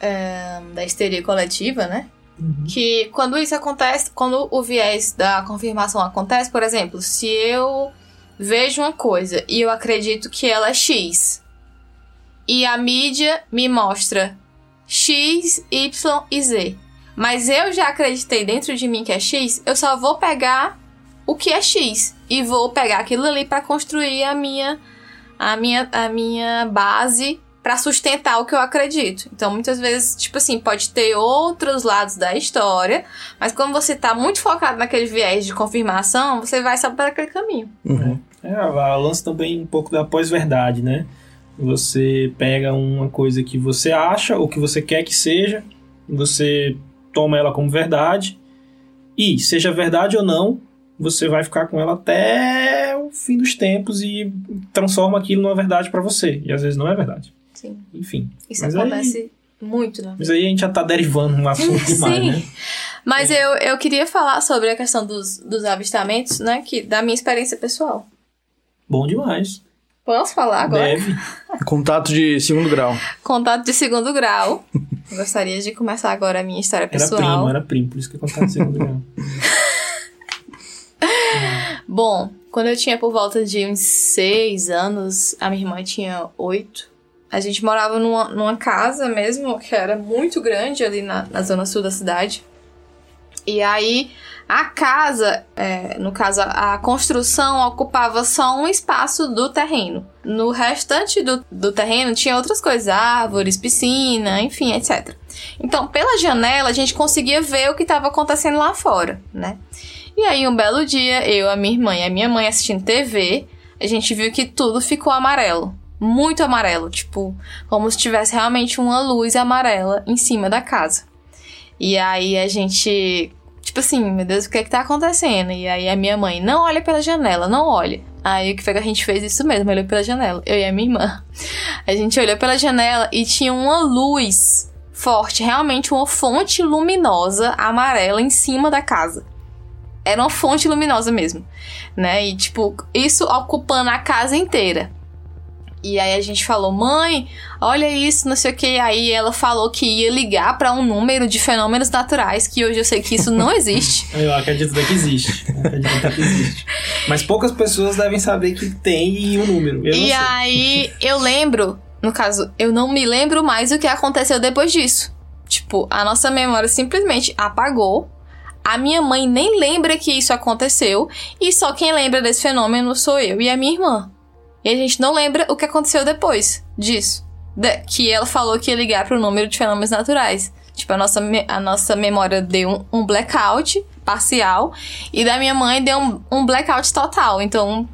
é, da histeria coletiva, né? Que quando isso acontece, quando o viés da confirmação acontece, por exemplo, se eu vejo uma coisa e eu acredito que ela é X, e a mídia me mostra X, Y e Z, mas eu já acreditei dentro de mim que é X, eu só vou pegar o que é X e vou pegar aquilo ali para construir a minha a minha a minha base para sustentar o que eu acredito. Então, muitas vezes, tipo assim, pode ter outros lados da história, mas quando você tá muito focado naquele viés de confirmação, você vai só para aquele caminho. Uhum. É, a lance também um pouco da pós-verdade, né? Você pega uma coisa que você acha ou que você quer que seja, você toma ela como verdade, e seja verdade ou não, você vai ficar com ela até o fim dos tempos e transforma aquilo numa verdade pra você. E às vezes não é verdade. Sim. Enfim. Isso Mas aí- acontece muito, né? Mas aí a gente já tá derivando um assunto [laughs] demais, né? Mas eu, eu queria falar sobre a questão dos, dos avistamentos, né? Que, da minha experiência pessoal. Bom demais. Posso falar agora? Deve. [laughs] Contato de segundo grau. Contato de segundo grau. Gostaria de começar agora a minha história Era pessoal. primo, era primo, por isso que eu contava de segundo grau. [laughs] Bom, quando eu tinha por volta de uns seis anos, a minha irmã tinha oito. A gente morava numa, numa casa mesmo, que era muito grande ali na, na zona sul da cidade. E aí, a casa, é, no caso, a construção ocupava só um espaço do terreno. No restante do, do terreno tinha outras coisas, árvores, piscina, enfim, etc. Então, pela janela, a gente conseguia ver o que estava acontecendo lá fora, né? E aí, um belo dia, eu, a minha irmã e a minha mãe assistindo TV, a gente viu que tudo ficou amarelo. Muito amarelo, tipo, como se tivesse realmente uma luz amarela em cima da casa. E aí a gente, tipo assim, meu Deus, o que é que tá acontecendo? E aí a minha mãe, não olha pela janela, não olha. Aí o que foi que a gente fez isso mesmo? Olhou pela janela. Eu e a minha irmã. [laughs] A gente olhou pela janela e tinha uma luz forte, realmente uma fonte luminosa amarela em cima da casa. Era uma fonte luminosa mesmo, né? E tipo, isso ocupando a casa inteira. E aí a gente falou, mãe, olha isso, não sei o que. Aí ela falou que ia ligar para um número de fenômenos naturais, que hoje eu sei que isso não [laughs] existe. eu acredito que existe. acredito que existe. Mas poucas pessoas devem saber que tem um número. Eu e aí eu lembro, no caso, eu não me lembro mais o que aconteceu depois disso. Tipo, a nossa memória simplesmente apagou. A minha mãe nem lembra que isso aconteceu. E só quem lembra desse fenômeno sou eu e a minha irmã. E a gente não lembra o que aconteceu depois disso. De, que ela falou que ia ligar para o número de fenômenos naturais. Tipo, a nossa, a nossa memória deu um, um blackout parcial e da minha mãe deu um, um blackout total. Então,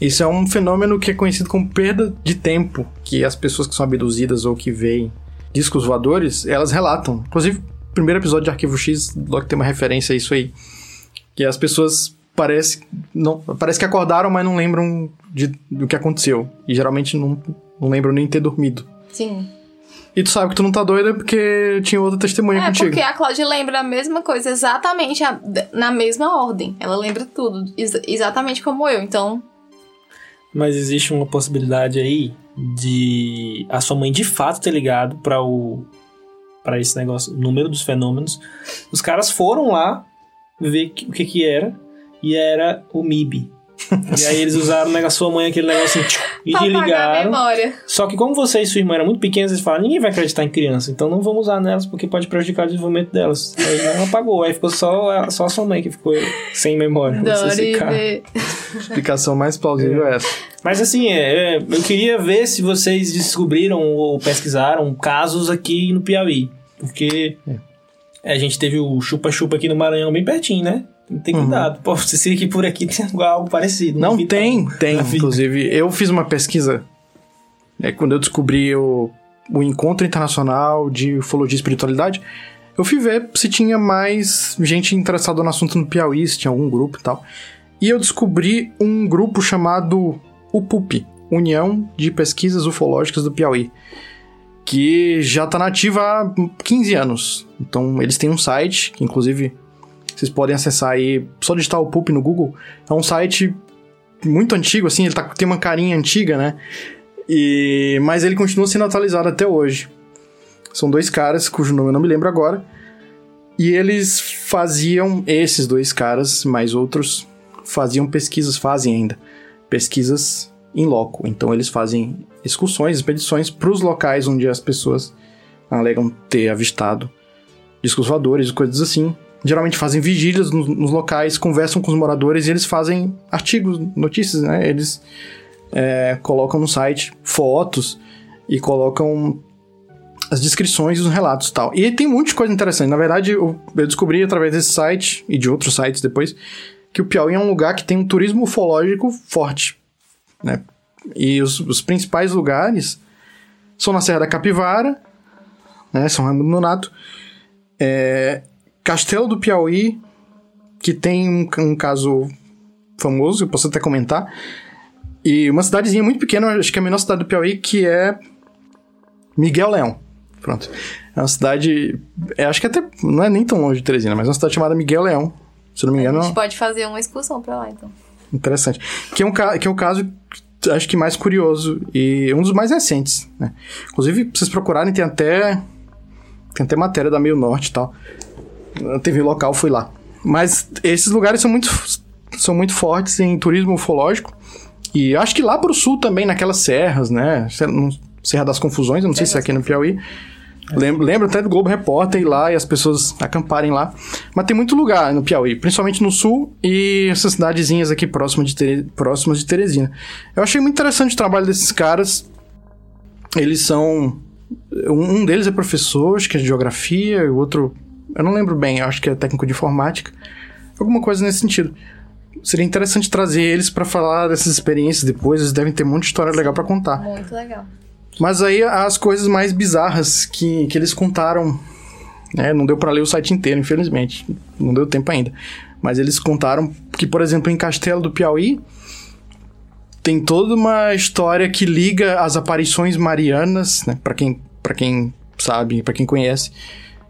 isso é um fenômeno que é conhecido como perda de tempo, que as pessoas que são abduzidas ou que veem discos voadores, elas relatam. Inclusive, primeiro episódio de Arquivo X, logo tem uma referência a isso aí. Que as pessoas parece, não, parece que acordaram, mas não lembram de, do que aconteceu. E geralmente não, não lembram nem ter dormido. Sim. E tu sabe que tu não tá doida porque tinha outra testemunha é, contigo. É, porque a Cláudia lembra a mesma coisa, exatamente a, na mesma ordem. Ela lembra tudo, ex exatamente como eu, então... Mas existe uma possibilidade aí de a sua mãe de fato ter ligado para o para esse negócio, o número dos fenômenos. Os caras foram lá ver o que que era e era o MIB. [laughs] e aí eles usaram na sua mãe aquele negócio assim, e desligaram. Só que como você e sua irmã eram muito pequenas, eles falaram, ninguém vai acreditar em criança, então não vamos usar nelas porque pode prejudicar o desenvolvimento delas. Aí ela apagou, aí ficou só, só a sua mãe que ficou sem memória. [laughs] Explicação mais plausível é essa. Mas assim, é, é, eu queria ver se vocês descobriram ou pesquisaram casos aqui no Piauí. Porque é. a gente teve o chupa-chupa aqui no Maranhão bem pertinho, né? Tem uhum. cuidado. Uhum. Pode ser que por aqui tem algo parecido. Não, tem, tem. Inclusive, eu fiz uma pesquisa é, quando eu descobri o, o Encontro Internacional de Ufologia e Espiritualidade. Eu fui ver se tinha mais gente interessada no assunto no Piauí, se tinha algum grupo e tal. E eu descobri um grupo chamado UPUP União de Pesquisas Ufológicas do Piauí que já está nativa há 15 anos. Então, eles têm um site, que inclusive vocês podem acessar aí, só digitar o PUP no Google. É um site muito antigo, assim, ele tá, tem uma carinha antiga, né? E, mas ele continua sendo atualizado até hoje. São dois caras, cujo nome eu não me lembro agora. E eles faziam, esses dois caras, mais outros, faziam pesquisas, fazem ainda, pesquisas em loco. Então eles fazem excursões, expedições para os locais onde as pessoas alegam ter avistado discos voadores e coisas assim geralmente fazem vigílias nos, nos, locais, conversam com os moradores e eles fazem artigos, notícias, né? Eles é, colocam no site fotos e colocam as descrições e os relatos e tal. E tem muita coisa interessante. Na verdade, eu, eu descobri através desse site e de outros sites depois que o Piauí é um lugar que tem um turismo ufológico forte, né? E os, os principais lugares são na Serra da Capivara, né? São Raimundo Nonato, é, Castelo do Piauí, que tem um, um caso famoso, eu posso até comentar. E uma cidadezinha muito pequena, acho que é a menor cidade do Piauí, que é Miguel Leão. Pronto. É uma cidade. É, acho que até. Não é nem tão longe de Teresina, mas é uma cidade chamada Miguel Leão. Se não me engano. A gente pode fazer uma excursão pra lá, então. Interessante. Que é um, que é um caso, acho que mais curioso e um dos mais recentes, né? Inclusive, pra vocês procurarem, tem até. Tem até matéria da Meio Norte e tal a TV local fui lá. Mas esses lugares são muito, são muito fortes em turismo ufológico. E acho que lá pro sul também, naquelas serras, né? Serra das Confusões, eu não sei se é aqui no Piauí. Lembro, lembro até do Globo Repórter ir lá e as pessoas acamparem lá. Mas tem muito lugar no Piauí, principalmente no sul e essas cidadezinhas aqui próximas de, próximas de Teresina. Eu achei muito interessante o trabalho desses caras. Eles são. Um deles é professor, acho que é de geografia, o outro eu não lembro bem, eu acho que é técnico de informática. Alguma coisa nesse sentido. Seria interessante trazer eles para falar dessas experiências depois, eles devem ter de história legal para contar. Muito legal. Mas aí as coisas mais bizarras que, que eles contaram, né? Não deu para ler o site inteiro, infelizmente. Não deu tempo ainda. Mas eles contaram que, por exemplo, em Castelo do Piauí, tem toda uma história que liga as aparições marianas, né? Para quem, pra quem sabe, para quem conhece,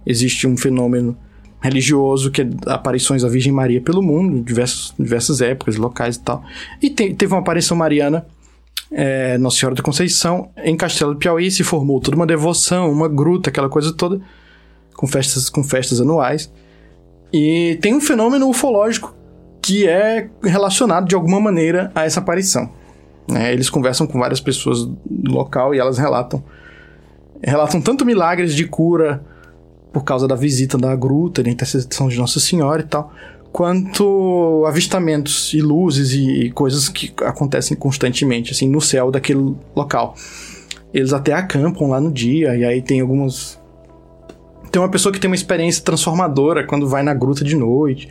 existe um fenômeno religioso que é aparições da Virgem Maria pelo mundo, em diversos, diversas épocas, locais e tal. E te, teve uma aparição mariana é, Nossa Senhora da Conceição em Castelo do Piauí, se formou toda uma devoção, uma gruta, aquela coisa toda, com festas, com festas anuais. E tem um fenômeno ufológico que é relacionado de alguma maneira a essa aparição. Né? Eles conversam com várias pessoas do local e elas relatam relatam tanto milagres de cura por causa da visita da gruta, da intercessão de Nossa Senhora e tal, quanto avistamentos e luzes e, e coisas que acontecem constantemente assim no céu daquele local. Eles até acampam lá no dia e aí tem algumas tem uma pessoa que tem uma experiência transformadora quando vai na gruta de noite.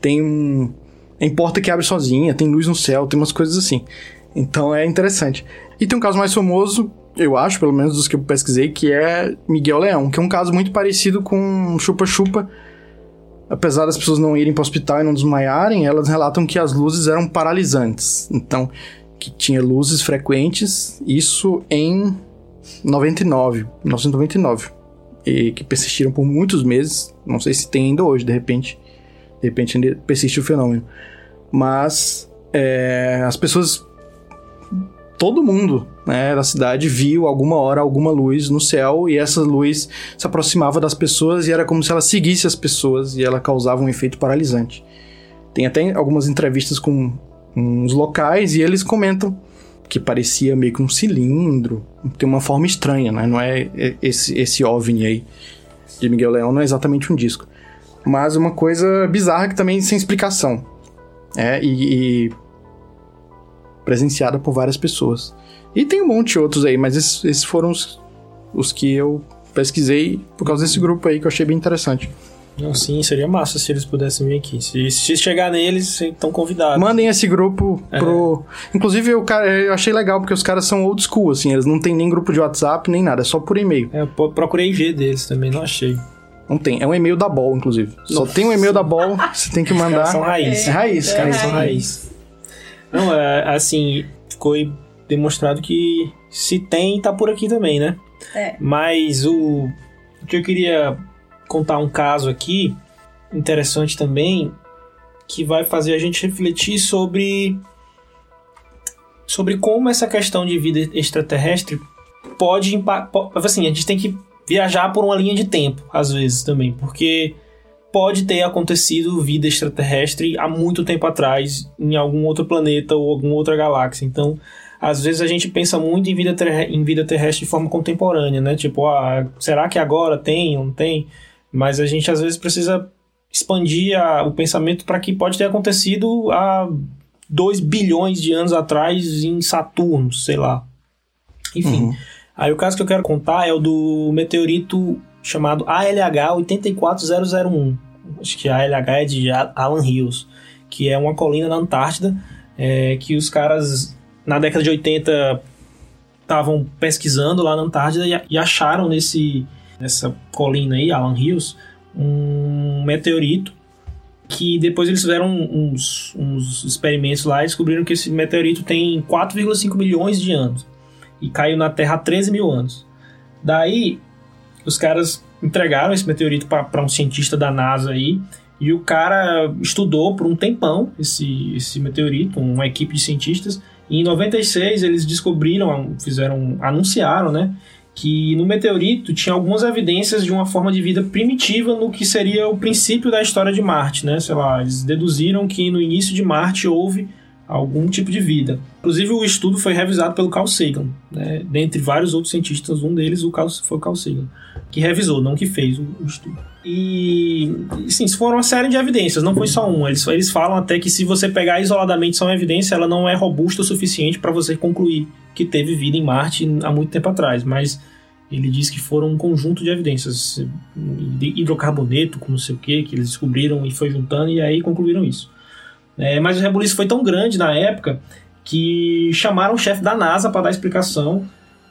Tem um tem porta que abre sozinha, tem luz no céu, tem umas coisas assim. Então é interessante. E tem um caso mais famoso, eu acho, pelo menos dos que eu pesquisei, que é Miguel Leão, que é um caso muito parecido com Chupa Chupa. Apesar das pessoas não irem para o hospital e não desmaiarem, elas relatam que as luzes eram paralisantes. Então, que tinha luzes frequentes, isso em 99, 1999. E que persistiram por muitos meses. Não sei se tem ainda hoje, de repente. De repente ainda persiste o fenômeno. Mas é, as pessoas. Todo mundo né, da cidade viu alguma hora alguma luz no céu e essa luz se aproximava das pessoas e era como se ela seguisse as pessoas e ela causava um efeito paralisante. Tem até algumas entrevistas com uns locais e eles comentam que parecia meio que um cilindro, tem uma forma estranha, né? Não é esse, esse OVNI aí de Miguel Leão, não é exatamente um disco. Mas uma coisa bizarra que também sem explicação. É, e, e presenciada por várias pessoas. E tem um monte de outros aí, mas esses, esses foram os, os que eu pesquisei por causa desse grupo aí que eu achei bem interessante. Não, sim, seria massa se eles pudessem vir aqui. Se, se chegar neles, estão convidados. Mandem esse grupo é. pro. Inclusive, eu, eu achei legal, porque os caras são old school, assim, eles não tem nem grupo de WhatsApp, nem nada, é só por e-mail. É, eu procurei IG deles também, não achei. Não tem. É um e-mail da Ball, inclusive. Nossa. Só tem um e-mail da Ball, você tem que mandar. são raiz. É, é raiz, é, cara. São raiz. Não, é, assim, ficou demonstrado que se tem, tá por aqui também, né? É. Mas o, o que eu queria contar um caso aqui, interessante também, que vai fazer a gente refletir sobre sobre como essa questão de vida extraterrestre pode impactar. Assim, a gente tem que viajar por uma linha de tempo, às vezes também, porque pode ter acontecido vida extraterrestre há muito tempo atrás, em algum outro planeta ou alguma outra galáxia. Então, às vezes a gente pensa muito em vida, em vida terrestre de forma contemporânea, né? Tipo, ah, será que agora tem, não tem? Mas a gente às vezes precisa expandir a, o pensamento para que pode ter acontecido há 2 bilhões de anos atrás em Saturno, sei lá. Enfim. Uhum. Aí o caso que eu quero contar é o do meteorito chamado ALH 84001. Acho que ALH é de Alan Hills, que é uma colina na Antártida é, que os caras na década de 80 estavam pesquisando lá na Antártida e, e acharam nesse nessa colina aí, Alan Hills, um meteorito que depois eles fizeram uns, uns experimentos lá e descobriram que esse meteorito tem 4,5 milhões de anos e caiu na Terra há 13 mil anos. Daí, os caras entregaram esse meteorito para um cientista da NASA aí, e o cara estudou por um tempão esse, esse meteorito, uma equipe de cientistas, e em 96 eles descobriram, fizeram, anunciaram, né, que no meteorito tinha algumas evidências de uma forma de vida primitiva no que seria o princípio da história de Marte, né? Sei lá, eles deduziram que no início de Marte houve algum tipo de vida. Inclusive, o estudo foi revisado pelo Carl Sagan, né? dentre vários outros cientistas, um deles o Carl, foi o Carl Sagan, que revisou, não que fez o, o estudo. E, sim, foram uma série de evidências, não foi só uma. Eles, eles falam até que se você pegar isoladamente só uma evidência, ela não é robusta o suficiente para você concluir que teve vida em Marte há muito tempo atrás, mas ele diz que foram um conjunto de evidências, hidrocarboneto, com não sei o que, que eles descobriram e foi juntando e aí concluíram isso. É, mas o rebuliço foi tão grande na época que chamaram o chefe da NASA para dar explicação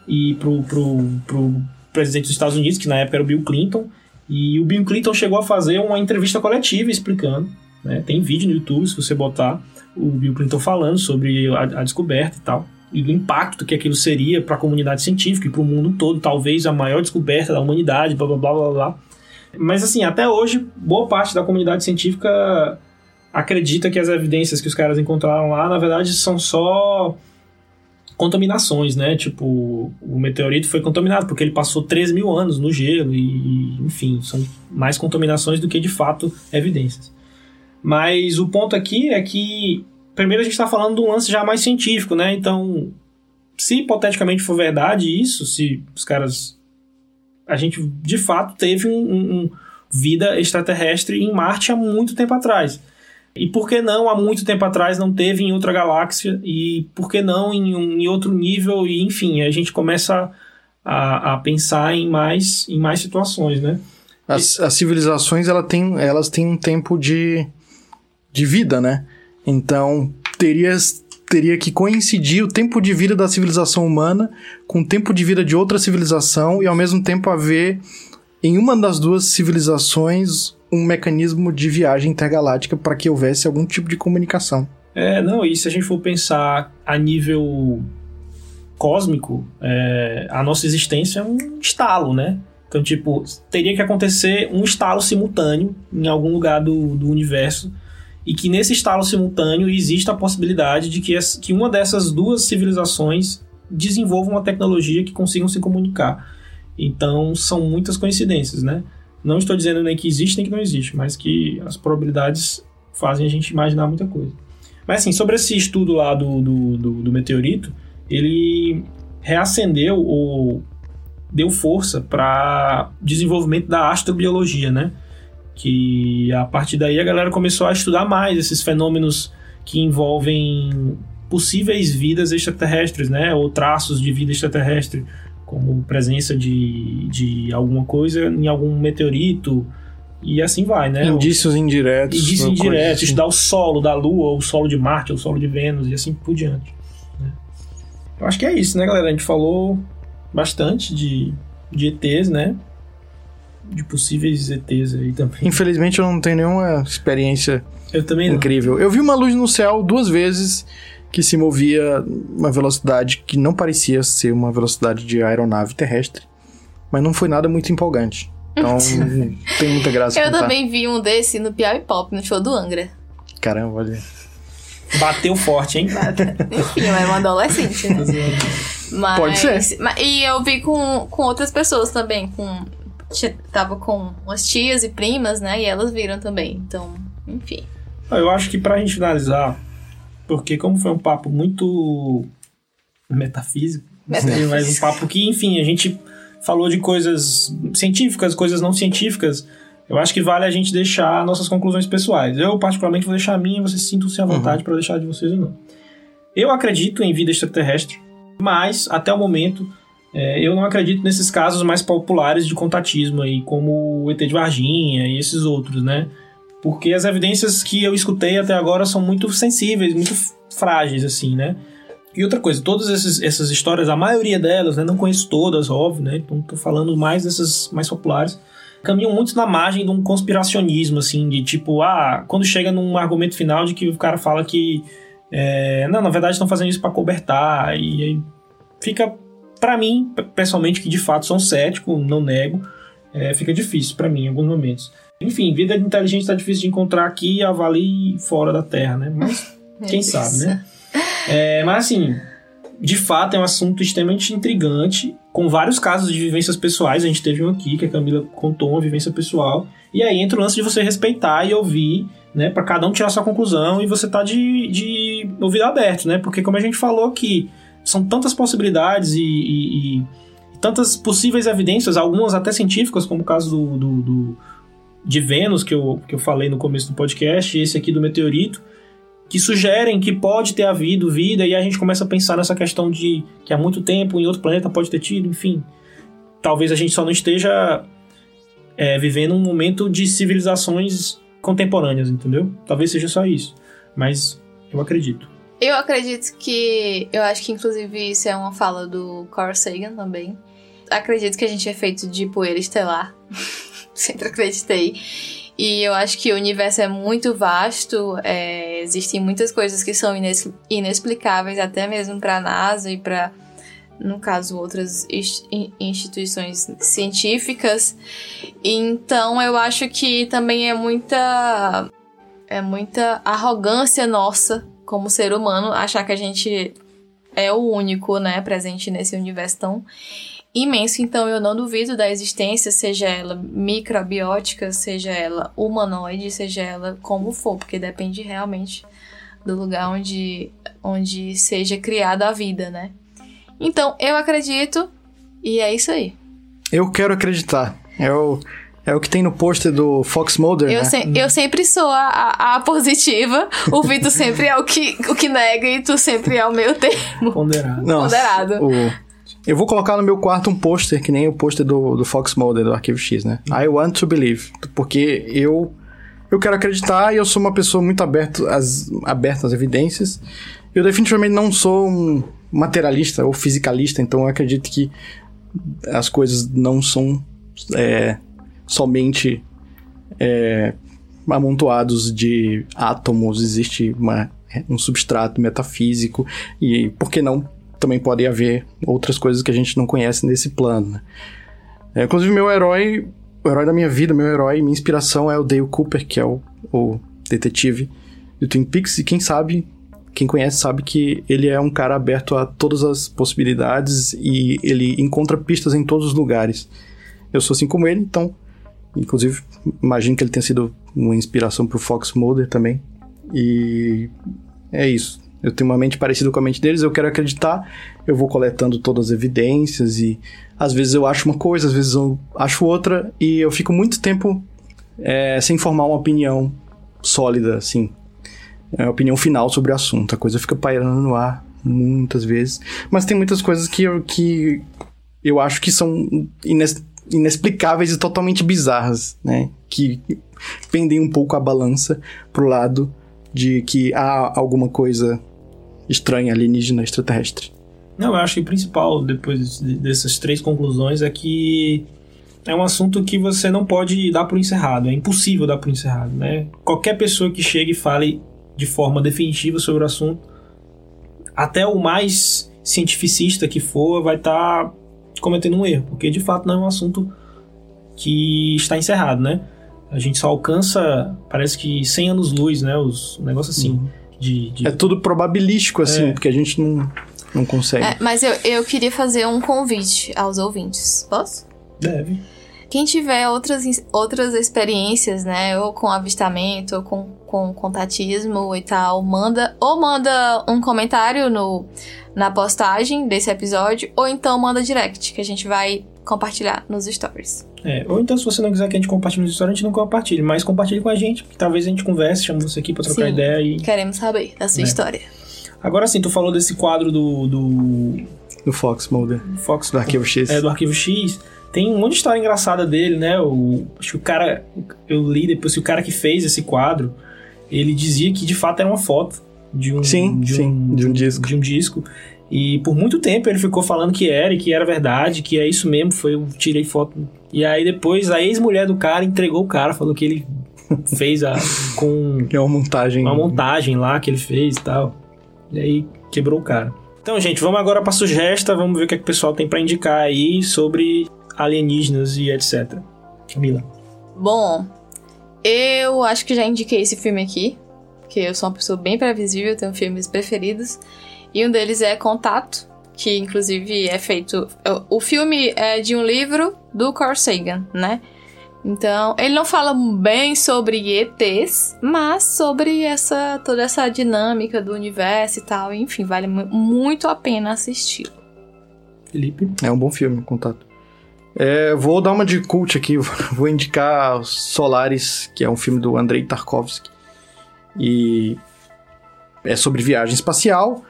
e pro, pro, pro presidente dos Estados Unidos, que na época era o Bill Clinton, e o Bill Clinton chegou a fazer uma entrevista coletiva explicando, né, tem vídeo no YouTube se você botar, o Bill Clinton falando sobre a, a descoberta e tal e do impacto que aquilo seria para a comunidade científica e para o mundo todo, talvez a maior descoberta da humanidade, blá blá blá blá blá. Mas assim, até hoje, boa parte da comunidade científica acredita que as evidências que os caras encontraram lá, na verdade, são só contaminações, né? Tipo, o meteorito foi contaminado porque ele passou 3 mil anos no gelo e, enfim, são mais contaminações do que de fato evidências. Mas o ponto aqui é que primeiro a gente está falando de um lance já mais científico, né? Então, se hipoteticamente for verdade isso, se os caras. A gente de fato teve um, um, um vida extraterrestre em Marte há muito tempo atrás. E por que não há muito tempo atrás não teve em outra galáxia? E por que não em, um, em outro nível? E enfim, a gente começa a, a pensar em mais, em mais situações, né? As, as civilizações ela tem, elas têm um tempo de, de vida, né? Então, teria, teria que coincidir o tempo de vida da civilização humana com o tempo de vida de outra civilização e ao mesmo tempo haver em uma das duas civilizações um mecanismo de viagem intergaláctica para que houvesse algum tipo de comunicação. É, não, e se a gente for pensar a nível cósmico, é, a nossa existência é um estalo, né? Então, tipo, teria que acontecer um estalo simultâneo em algum lugar do, do universo e que nesse estalo simultâneo exista a possibilidade de que, que uma dessas duas civilizações desenvolva uma tecnologia que consigam se comunicar. Então são muitas coincidências, né? Não estou dizendo nem que existe nem que não existe, mas que as probabilidades fazem a gente imaginar muita coisa. Mas assim, sobre esse estudo lá do, do, do, do meteorito, ele reacendeu ou deu força para desenvolvimento da astrobiologia, né? Que a partir daí a galera começou a estudar mais esses fenômenos que envolvem possíveis vidas extraterrestres, né? Ou traços de vida extraterrestre, como presença de, de alguma coisa em algum meteorito, e assim vai, né? Indícios indiretos. Indícios indiretos, assim. estudar o solo da Lua, ou o solo de Marte, ou o solo de Vênus, e assim por diante. Né? Eu acho que é isso, né, galera? A gente falou bastante de, de ETs, né? de possíveis ETs aí também. Infelizmente eu não tenho nenhuma experiência eu também incrível. Eu vi uma luz no céu duas vezes que se movia uma velocidade que não parecia ser uma velocidade de aeronave terrestre, mas não foi nada muito empolgante. Então, [laughs] tem muita graça. Eu contar. também vi um desse no Piauí Pop, no show do Angra. Caramba, olha. Bateu forte, hein? Enfim, é uma adolescente, né? Mas, Pode ser. Mas, e eu vi com, com outras pessoas também, com tava com umas tias e primas, né? E elas viram também. Então, enfim. Eu acho que pra gente finalizar, porque como foi um papo muito metafísico, metafísico. mas um papo que, enfim, a gente falou de coisas científicas, coisas não científicas. Eu acho que vale a gente deixar nossas conclusões pessoais. Eu, particularmente, vou deixar a minha e vocês sintam-se à vontade uhum. para deixar de vocês ou não. Eu acredito em vida extraterrestre, mas, até o momento, é, eu não acredito nesses casos mais populares de contatismo aí, como o ET de Varginha e esses outros, né? Porque as evidências que eu escutei até agora são muito sensíveis, muito frágeis, assim, né? E outra coisa, todas esses, essas histórias, a maioria delas, né, não conheço todas, óbvio, né? Então tô falando mais dessas mais populares, caminham muito na margem de um conspiracionismo, assim, de tipo, ah, quando chega num argumento final de que o cara fala que, é, não, na verdade estão fazendo isso para cobertar, e aí fica para mim, pessoalmente, que de fato sou cético, não nego, é, fica difícil para mim em alguns momentos. Enfim, vida inteligente está difícil de encontrar aqui, avalie fora da Terra, né? Mas [laughs] é quem sabe, né? É, mas assim, de fato é um assunto extremamente intrigante, com vários casos de vivências pessoais. A gente teve um aqui que a Camila contou uma vivência pessoal. E aí entra o lance de você respeitar e ouvir, né? Para cada um tirar sua conclusão e você tá de, de ouvido aberto, né? Porque como a gente falou aqui, são tantas possibilidades e, e, e, tantas possíveis evidências, algumas até científicas, como o caso do, do, do, de Vênus, que eu, que eu falei no começo do podcast, e esse aqui do meteorito, que sugerem que pode ter havido vida, e a gente começa a pensar nessa questão de que há muito tempo em outro planeta pode ter tido, enfim. Talvez a gente só não esteja é, vivendo um momento de civilizações contemporâneas, entendeu? Talvez seja só isso. Mas eu acredito. Eu acredito que. Eu acho que, inclusive, isso é uma fala do Carl Sagan também. Acredito que a gente é feito de poeira estelar. [laughs] [laughs] Sempre acreditei. E eu acho que o universo é muito vasto, é, existem muitas coisas que são inexplicáveis, até mesmo para a NASA e para, no caso, outras instituições científicas. Então, eu acho que também é muita é muita arrogância nossa como ser humano achar que a gente é o único, né, presente nesse universo tão imenso. Então eu não duvido da existência, seja ela microbiótica, seja ela humanoide, seja ela como for, porque depende realmente do lugar onde, onde seja criada a vida, né? Então eu acredito e é isso aí. Eu quero acreditar. Eu é o que tem no pôster do Fox Mulder, eu né? Se, eu sempre sou a, a, a, positiva, o Vitor sempre é o que, o que nega e tu sempre é o meio termo. Ponderado. Nossa, Ponderado. O... Eu vou colocar no meu quarto um pôster, que nem o pôster do, do Fox Mulder, do Arquivo X, né? I want to believe. Porque eu, eu quero acreditar e eu sou uma pessoa muito aberto às, aberta às evidências. Eu definitivamente não sou um materialista ou fisicalista, então eu acredito que as coisas não são... É, somente é, amontoados de átomos, existe uma, um substrato metafísico e, por que não, também pode haver outras coisas que a gente não conhece nesse plano. Né? É, inclusive, meu herói, o herói da minha vida, meu herói, minha inspiração é o Dale Cooper, que é o, o detetive do Twin Peaks, e quem sabe, quem conhece sabe que ele é um cara aberto a todas as possibilidades e ele encontra pistas em todos os lugares. Eu sou assim como ele, então Inclusive, imagino que ele tenha sido uma inspiração pro Fox Mulder também. E é isso. Eu tenho uma mente parecida com a mente deles, eu quero acreditar, eu vou coletando todas as evidências e às vezes eu acho uma coisa, às vezes eu acho outra e eu fico muito tempo é, sem formar uma opinião sólida, assim, é, opinião final sobre o assunto. A coisa fica pairando no ar muitas vezes, mas tem muitas coisas que eu, que eu acho que são ines inexplicáveis e totalmente bizarras, né? Que pendem um pouco a balança pro lado de que há alguma coisa estranha, alienígena, extraterrestre. Não, eu acho que o principal, depois dessas três conclusões, é que é um assunto que você não pode dar por encerrado, é impossível dar por encerrado, né? Qualquer pessoa que chegue e fale de forma definitiva sobre o assunto, até o mais cientificista que for, vai estar tá cometendo um erro, porque de fato não é um assunto que está encerrado, né? A gente só alcança, parece que 100 anos-luz, né? Os, um negócio assim. Uhum. De, de, É tudo probabilístico, assim, é. porque a gente não, não consegue. É, mas eu, eu queria fazer um convite aos ouvintes. Posso? Deve. Quem tiver outras, outras experiências, né? Ou com avistamento, ou com, com contatismo e tal, manda. Ou manda um comentário no, na postagem desse episódio, ou então manda direct, que a gente vai compartilhar nos stories. É, ou então, se você não quiser que a gente compartilhe nos stories, a gente não compartilhe, mas compartilhe com a gente, que talvez a gente converse, chame você aqui pra trocar sim, ideia e. Queremos saber da sua é. história. Agora sim, tu falou desse quadro do. do, do Fox Mulder. Fox do Arquivo X. É, do Arquivo X. Tem um monte de história engraçada dele, né? O, acho que o cara. Eu li depois que o cara que fez esse quadro, ele dizia que de fato era uma foto de um. Sim, de sim, um, de um disco. De um disco. E por muito tempo ele ficou falando que era e que era verdade, que é isso mesmo, foi eu tirei foto. E aí depois a ex-mulher do cara entregou o cara, falou que ele [laughs] fez a com é uma montagem, uma montagem lá que ele fez e tal. E aí quebrou o cara. Então, gente, vamos agora para sugesta, vamos ver o que, é que o pessoal tem para indicar aí sobre alienígenas e etc. Camila. Bom, eu acho que já indiquei esse filme aqui, porque eu sou uma pessoa bem previsível, tenho filmes preferidos. E um deles é Contato, que inclusive é feito. O filme é de um livro do Carl Sagan, né? Então, ele não fala bem sobre ETs, mas sobre essa toda essa dinâmica do universo e tal. Enfim, vale muito a pena assistir. Felipe? É um bom filme, Contato. É, vou dar uma de cult aqui, [laughs] vou indicar Solaris, que é um filme do Andrei Tarkovsky. E é sobre viagem espacial.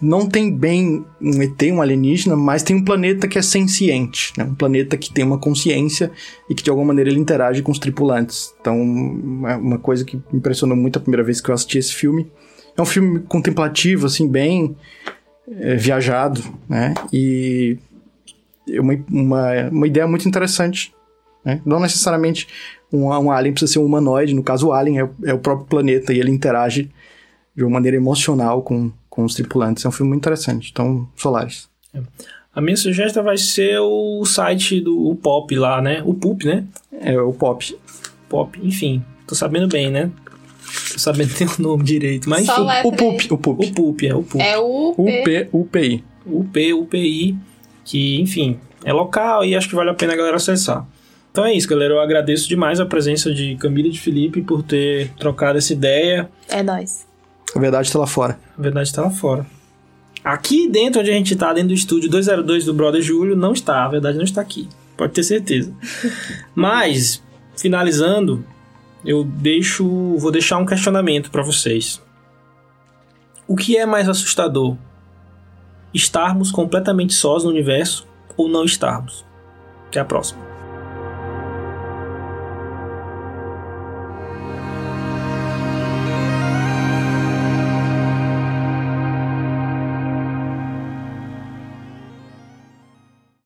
Não tem bem um ET, um alienígena, mas tem um planeta que é senciente, né? um planeta que tem uma consciência e que de alguma maneira ele interage com os tripulantes. Então, é uma coisa que me impressionou muito a primeira vez que eu assisti esse filme. É um filme contemplativo, assim, bem é, viajado, né? E uma, uma, uma ideia muito interessante Né? Não necessariamente um, um alien precisa ser um humanoide, no caso o alien é, é o próprio planeta e ele interage de uma maneira emocional com, com os tripulantes. É um filme muito interessante. Então, Solaris. A minha sugestão vai ser o site do o Pop lá, né? O Pup, né? É o Pop. Pop, enfim. Tô sabendo bem, né? Tô sabendo ter [laughs] o nome direito. Mas Só enfim. O Pup, o Pup. O Pup, é o Pup. É o P. UP, UPI. UP, UPI, que, enfim, é local e acho que vale a pena a galera acessar. Então é isso, galera. Eu agradeço demais a presença de Camila e de Felipe por ter trocado essa ideia. É nóis. A verdade tá lá fora. A verdade está lá fora. Aqui dentro, onde a gente tá, dentro do estúdio 202 do Brother Júlio, não está. A verdade não está aqui. Pode ter certeza. [laughs] Mas, finalizando, eu deixo, vou deixar um questionamento para vocês. O que é mais assustador? Estarmos completamente sós no universo ou não estarmos? Até a próxima.